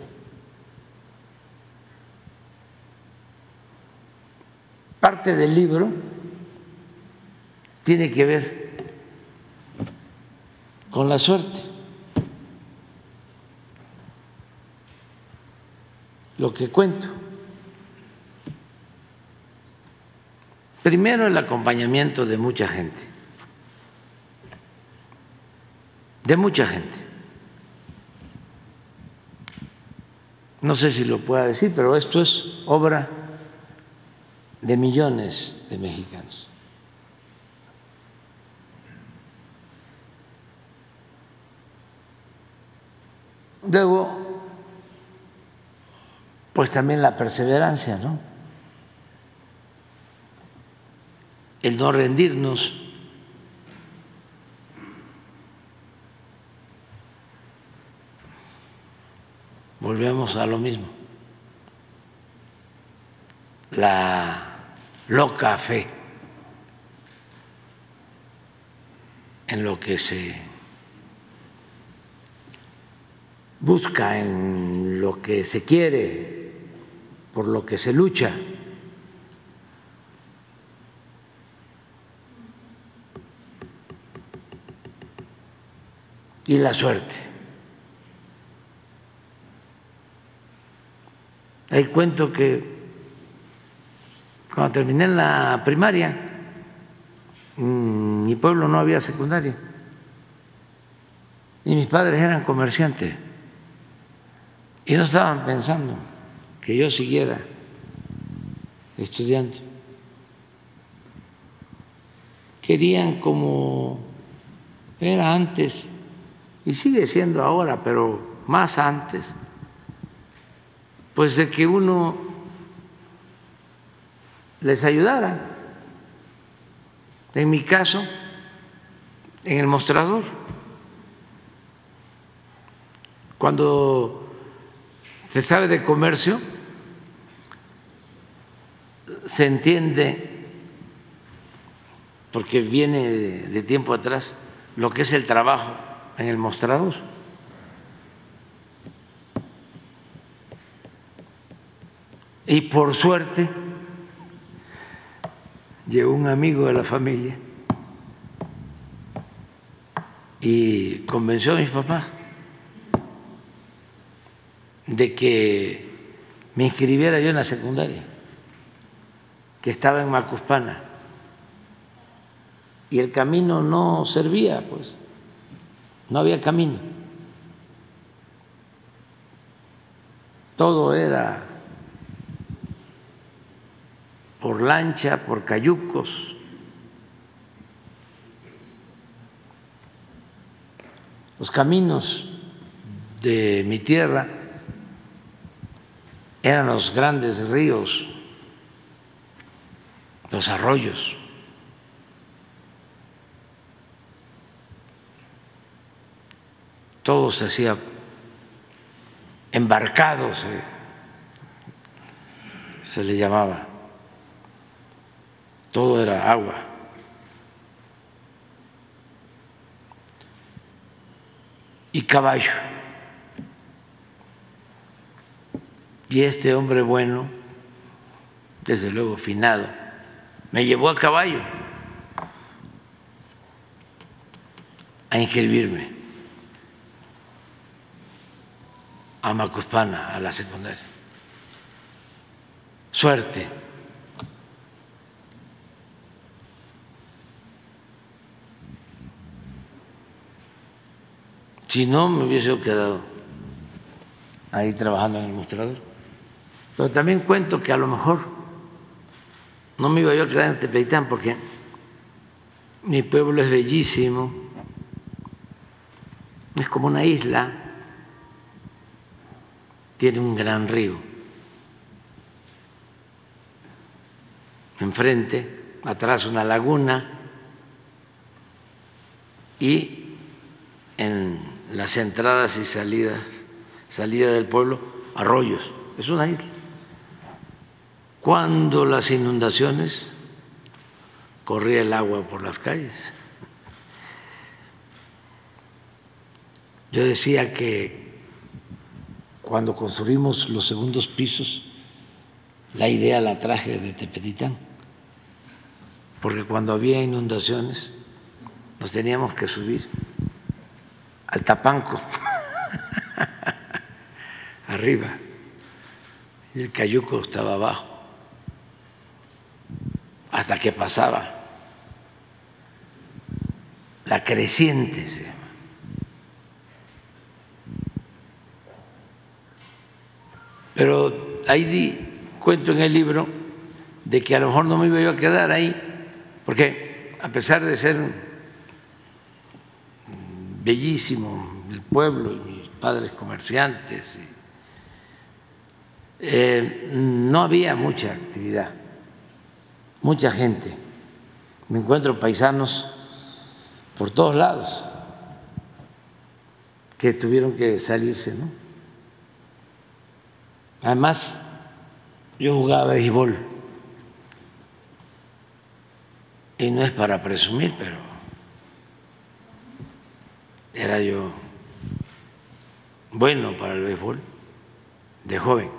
Speaker 1: Parte del libro tiene que ver con la suerte. lo que cuento. Primero el acompañamiento de mucha gente, de mucha gente. No sé si lo pueda decir, pero esto es obra de millones de mexicanos. Luego pues también la perseverancia, ¿no? El no rendirnos. Volvemos a lo mismo. La loca fe en lo que se busca, en lo que se quiere, por lo que se lucha. Y la suerte. Ahí cuento que cuando terminé la primaria, en mi pueblo no había secundaria. Y mis padres eran comerciantes. Y no estaban pensando que yo siguiera estudiando. Querían como era antes, y sigue siendo ahora, pero más antes, pues de que uno les ayudara. En mi caso, en el mostrador, Cuando se sabe de comercio, se entiende, porque viene de tiempo atrás, lo que es el trabajo en el mostrador. Y por suerte llegó un amigo de la familia y convenció a mis papás de que me inscribiera yo en la secundaria, que estaba en Macuspana. Y el camino no servía, pues, no había camino. Todo era por lancha, por cayucos. Los caminos de mi tierra eran los grandes ríos, los arroyos. Todo se hacía embarcados, se le llamaba todo era agua. Y caballo. Y este hombre bueno, desde luego finado, me llevó a caballo a inscribirme a Macuspana, a la secundaria. Suerte Si no, me hubiese quedado ahí trabajando en el mostrador. Pero también cuento que a lo mejor no me iba yo a quedar en Tepeitán porque mi pueblo es bellísimo, es como una isla, tiene un gran río. Enfrente, atrás una laguna y en las entradas y salidas, salida del pueblo, arroyos, es una isla. Cuando las inundaciones corría el agua por las calles. Yo decía que cuando construimos los segundos pisos, la idea la traje de Tepetitán, porque cuando había inundaciones nos teníamos que subir al tapanco, arriba, y el cayuco estaba abajo, hasta que pasaba. La creciente se llama. Pero ahí di, cuento en el libro de que a lo mejor no me iba yo a quedar ahí, porque a pesar de ser bellísimo el pueblo y mis padres comerciantes. Eh, no había mucha actividad, mucha gente. Me encuentro paisanos por todos lados que tuvieron que salirse, ¿no? Además, yo jugaba béisbol y no es para presumir, pero era yo bueno para el béisbol de joven.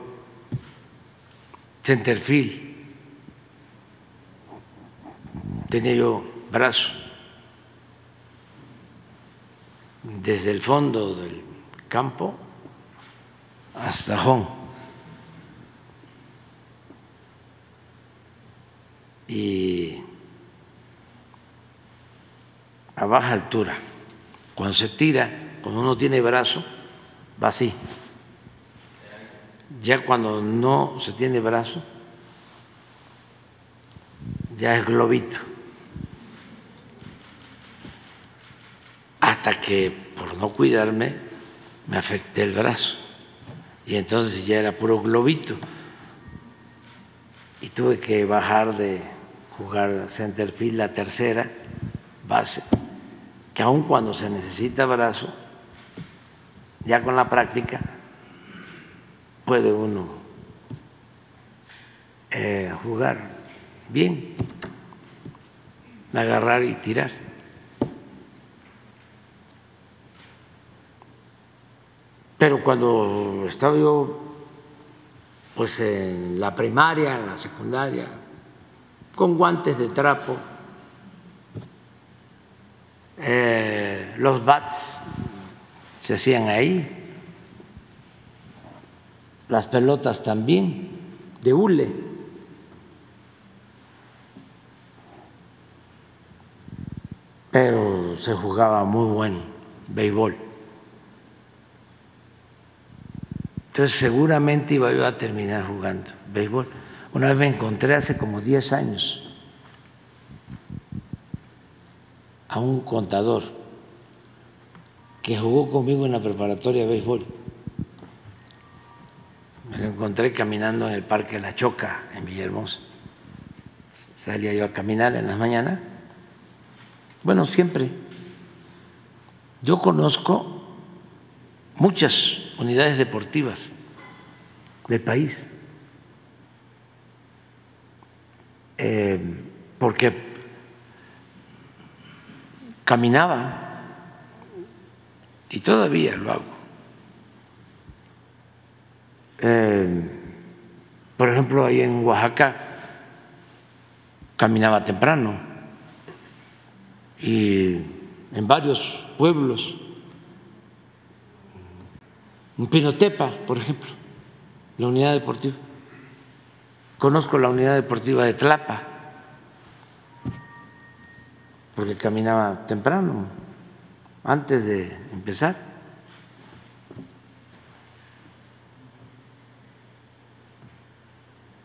Speaker 1: Centerfield. Tenía yo brazo. Desde el fondo del campo hasta home. Y a baja altura. Cuando se tira, cuando uno tiene brazo, va así. Ya cuando no se tiene brazo, ya es globito. Hasta que por no cuidarme me afecté el brazo. Y entonces ya era puro globito. Y tuve que bajar de jugar centerfield la tercera base que aun cuando se necesita brazo, ya con la práctica puede uno eh, jugar bien, agarrar y tirar. Pero cuando estaba yo pues en la primaria, en la secundaria, con guantes de trapo, eh, los bats se hacían ahí, las pelotas también, de hule. Pero se jugaba muy buen béisbol. Entonces seguramente iba yo a terminar jugando béisbol. Una vez me encontré hace como 10 años a un contador que jugó conmigo en la preparatoria de béisbol me lo encontré caminando en el Parque La Choca, en Villahermosa. Salía yo a caminar en las mañanas. Bueno, siempre. Yo conozco muchas unidades deportivas del país, eh, porque caminaba. Y todavía lo hago. Eh, por ejemplo, ahí en Oaxaca caminaba temprano. Y en varios pueblos, en Pinotepa, por ejemplo, la unidad deportiva. Conozco la unidad deportiva de Tlapa, porque caminaba temprano, antes de empezar.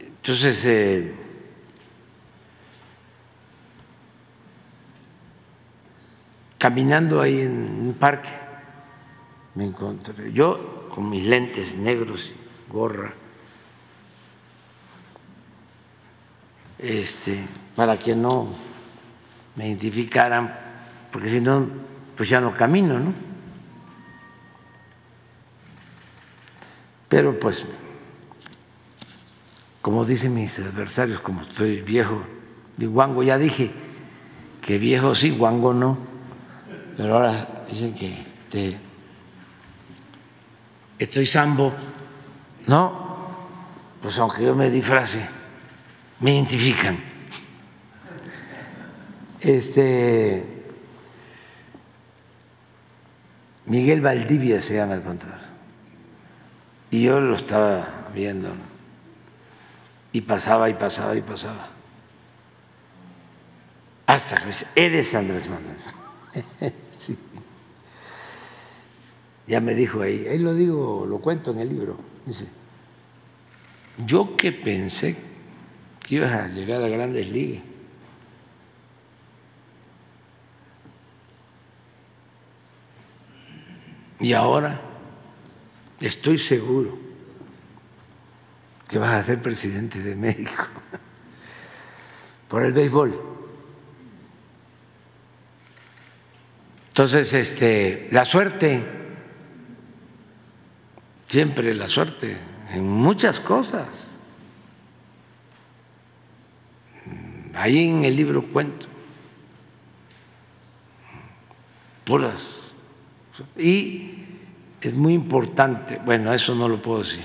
Speaker 1: Entonces, eh, caminando ahí en un parque, me encontré, yo con mis lentes negros gorra, este, para que no me identificaran, porque si no, pues ya no camino, ¿no? Pero pues como dicen mis adversarios, como estoy viejo, de guango ya dije que viejo sí, guango no, pero ahora dicen que estoy sambo, no, pues aunque yo me disfrace, me identifican. Este Miguel Valdivia se llama el contador. Y yo lo estaba viendo. Y pasaba y pasaba y pasaba. Hasta que me dice, eres Andrés Manuel. Ya me dijo ahí, ahí lo digo, lo cuento en el libro. Dice, yo que pensé que ibas a llegar a grandes ligas. Y ahora estoy seguro que vas a ser presidente de México por el béisbol. Entonces, este, la suerte, siempre la suerte, en muchas cosas. Ahí en el libro cuento, puras. Y es muy importante, bueno, eso no lo puedo decir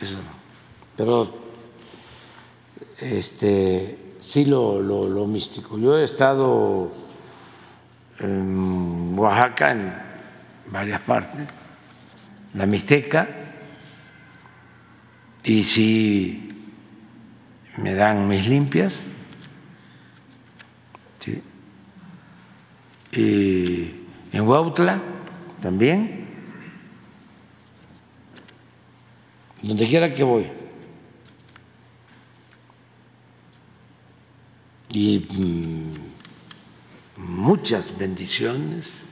Speaker 1: eso Pero este, sí lo, lo, místico. Yo he estado en Oaxaca, en varias partes, la Mixteca, y sí me dan mis limpias. Y en Huautla también. donde quiera que voy. Y mm, muchas bendiciones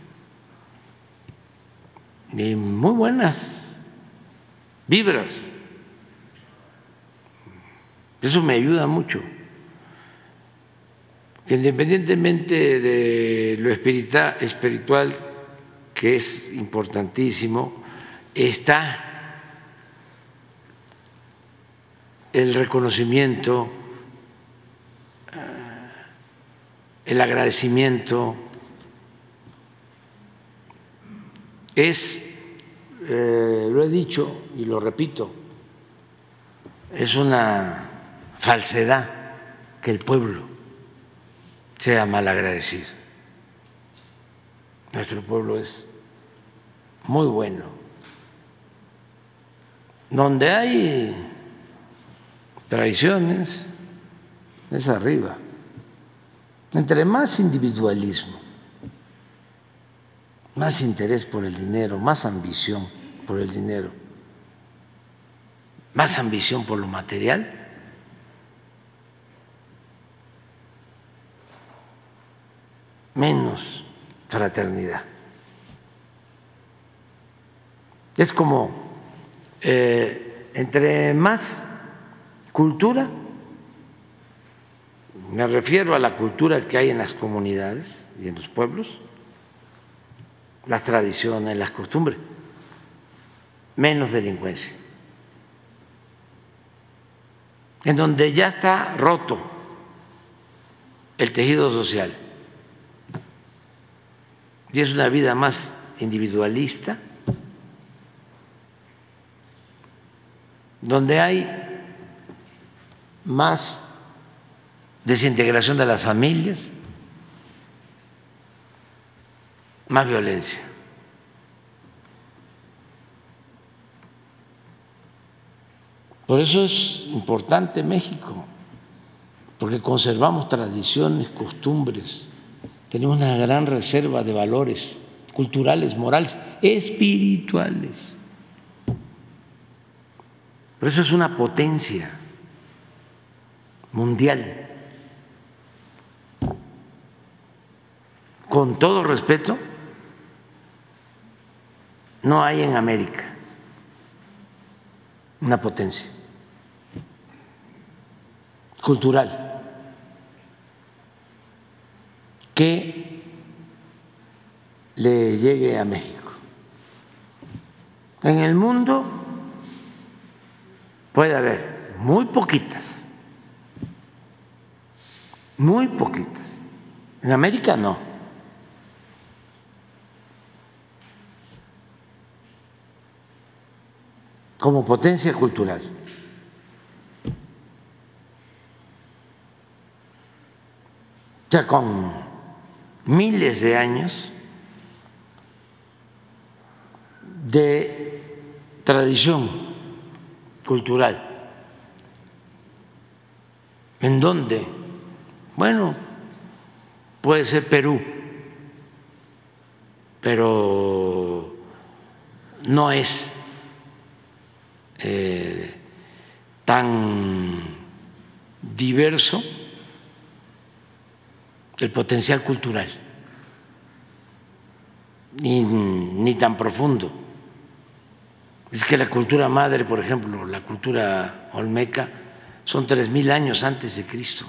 Speaker 1: y muy buenas vibras. Eso me ayuda mucho. Independientemente de lo espiritual, que es importantísimo, está el reconocimiento, eh, el agradecimiento, es, eh, lo he dicho y lo repito, es una falsedad que el pueblo sea mal agradecido. Nuestro pueblo es muy bueno. Donde hay tradiciones, es arriba. Entre más individualismo, más interés por el dinero, más ambición por el dinero, más ambición por lo material, menos fraternidad. Es como eh, entre más cultura, me refiero a la cultura que hay en las comunidades y en los pueblos, las tradiciones, las costumbres, menos delincuencia. En donde ya está roto el tejido social y es una vida más individualista, donde hay más desintegración de las familias, más violencia. Por eso es importante México, porque conservamos tradiciones, costumbres, tenemos una gran reserva de valores culturales, morales, espirituales. Por eso es una potencia mundial. Con todo respeto, no hay en América una potencia cultural que le llegue a México. En el mundo puede haber muy poquitas, muy poquitas. En América no. Como potencia cultural. O con miles de años de tradición cultural. ¿En dónde? Bueno, puede ser Perú, pero no es eh, tan diverso el potencial cultural, ni, tan profundo. Es que la cultura madre, por ejemplo, la cultura olmeca, son tres mil años antes de Cristo.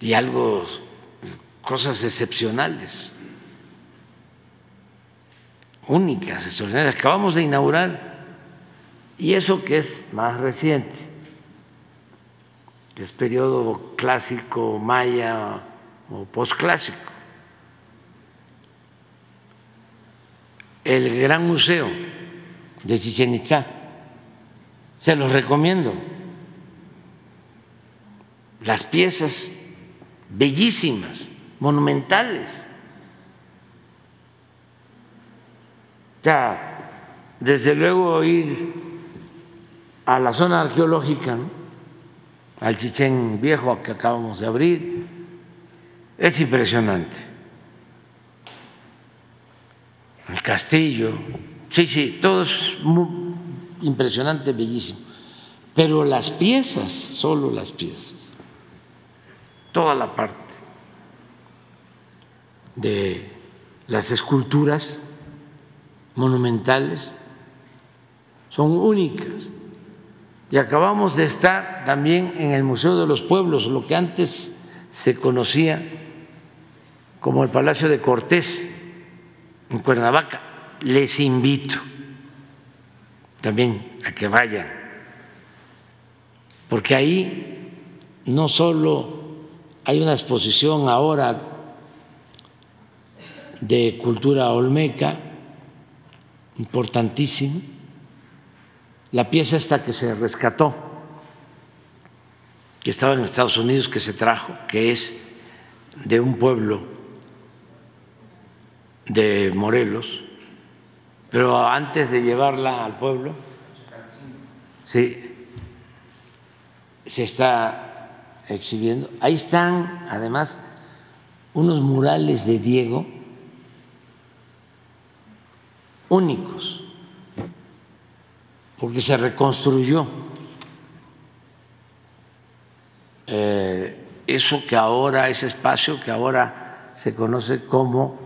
Speaker 1: Y algo, cosas excepcionales, únicas, extraordinarias. Acabamos de inaugurar y eso que es más reciente, que es periodo clásico, maya o posclásico. El Gran Museo de Chichen Itza, se los recomiendo. Las piezas bellísimas, monumentales. Ya, desde luego ir a la zona arqueológica, al Chichén Viejo que acabamos de abrir, es impresionante. El castillo, sí, sí, todo es muy impresionante, bellísimo. Pero las piezas, solo las piezas, toda la parte de las esculturas monumentales son únicas Y acabamos de estar también en el Museo de los Pueblos, lo que antes se conocía como el Palacio de Cortés en Cuernavaca. Les invito también a que vayan, porque ahí no solo hay una exposición ahora de cultura olmeca importantísima, la pieza esta que se rescató, que estaba en Estados Unidos, que se trajo, que es de un pueblo de Morelos, pero antes de llevarla al pueblo, sí, se está exhibiendo. Ahí están, además, unos murales de Diego únicos porque se reconstruyó eh, eso que ahora, ese espacio que ahora se conoce como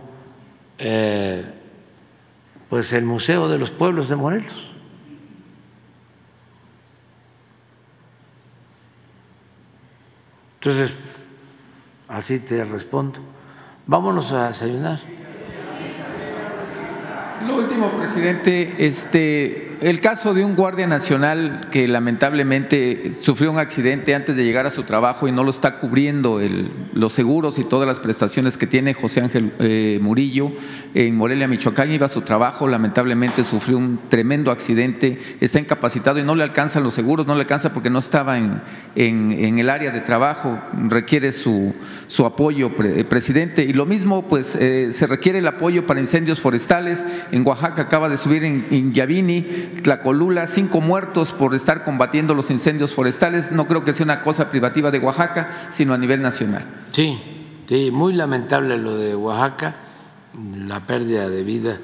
Speaker 1: eh, pues el Museo de los Pueblos de Morelos. Entonces, así te respondo. Vámonos a desayunar.
Speaker 7: Lo último, presidente, este, el caso de un guardia nacional que lamentablemente sufrió un accidente antes de llegar a su trabajo y no lo está cubriendo los seguros y todas las prestaciones que tiene José Ángel eh, Murillo en Morelia, Michoacán, iba a su trabajo, lamentablemente sufrió un tremendo accidente, está incapacitado y no le alcanzan los seguros, no le alcanza porque no estaba en, el área de trabajo, requiere su, su apoyo, presidente. Y lo mismo, pues eh, se requiere el apoyo para incendios forestales. En Oaxaca acaba de subir en, en Yavini Tlacolula, cinco muertos por estar combatiendo los incendios forestales. No creo que sea una cosa privativa de Oaxaca, sino a nivel nacional.
Speaker 1: Sí, sí muy lamentable lo de Oaxaca, la pérdida de vida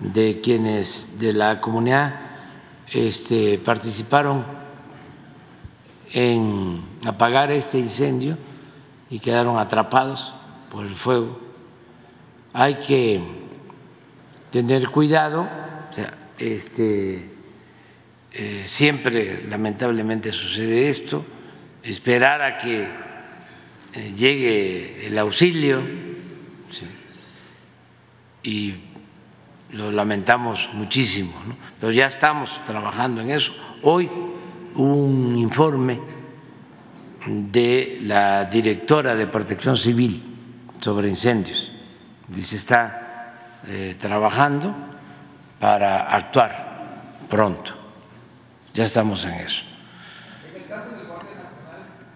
Speaker 1: de quienes de la comunidad este, participaron en apagar este incendio y quedaron atrapados por el fuego. Hay que tener cuidado, este, eh, siempre lamentablemente sucede esto, esperar a que eh, llegue el auxilio y lo lamentamos muchísimo, pero ya estamos trabajando en eso. Hoy un informe de la directora de Protección Civil sobre incendios, dice está eh, trabajando para actuar pronto. Ya estamos en eso.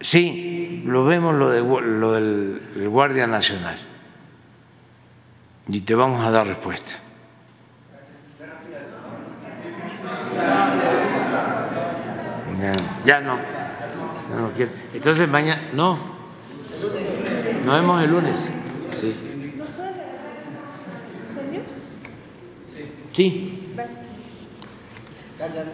Speaker 1: Sí, lo vemos lo, de, lo del Guardia Nacional y te vamos a dar respuesta. Ya, no. no Entonces mañana, no. Nos vemos el lunes. Sí. Sí. Gracias.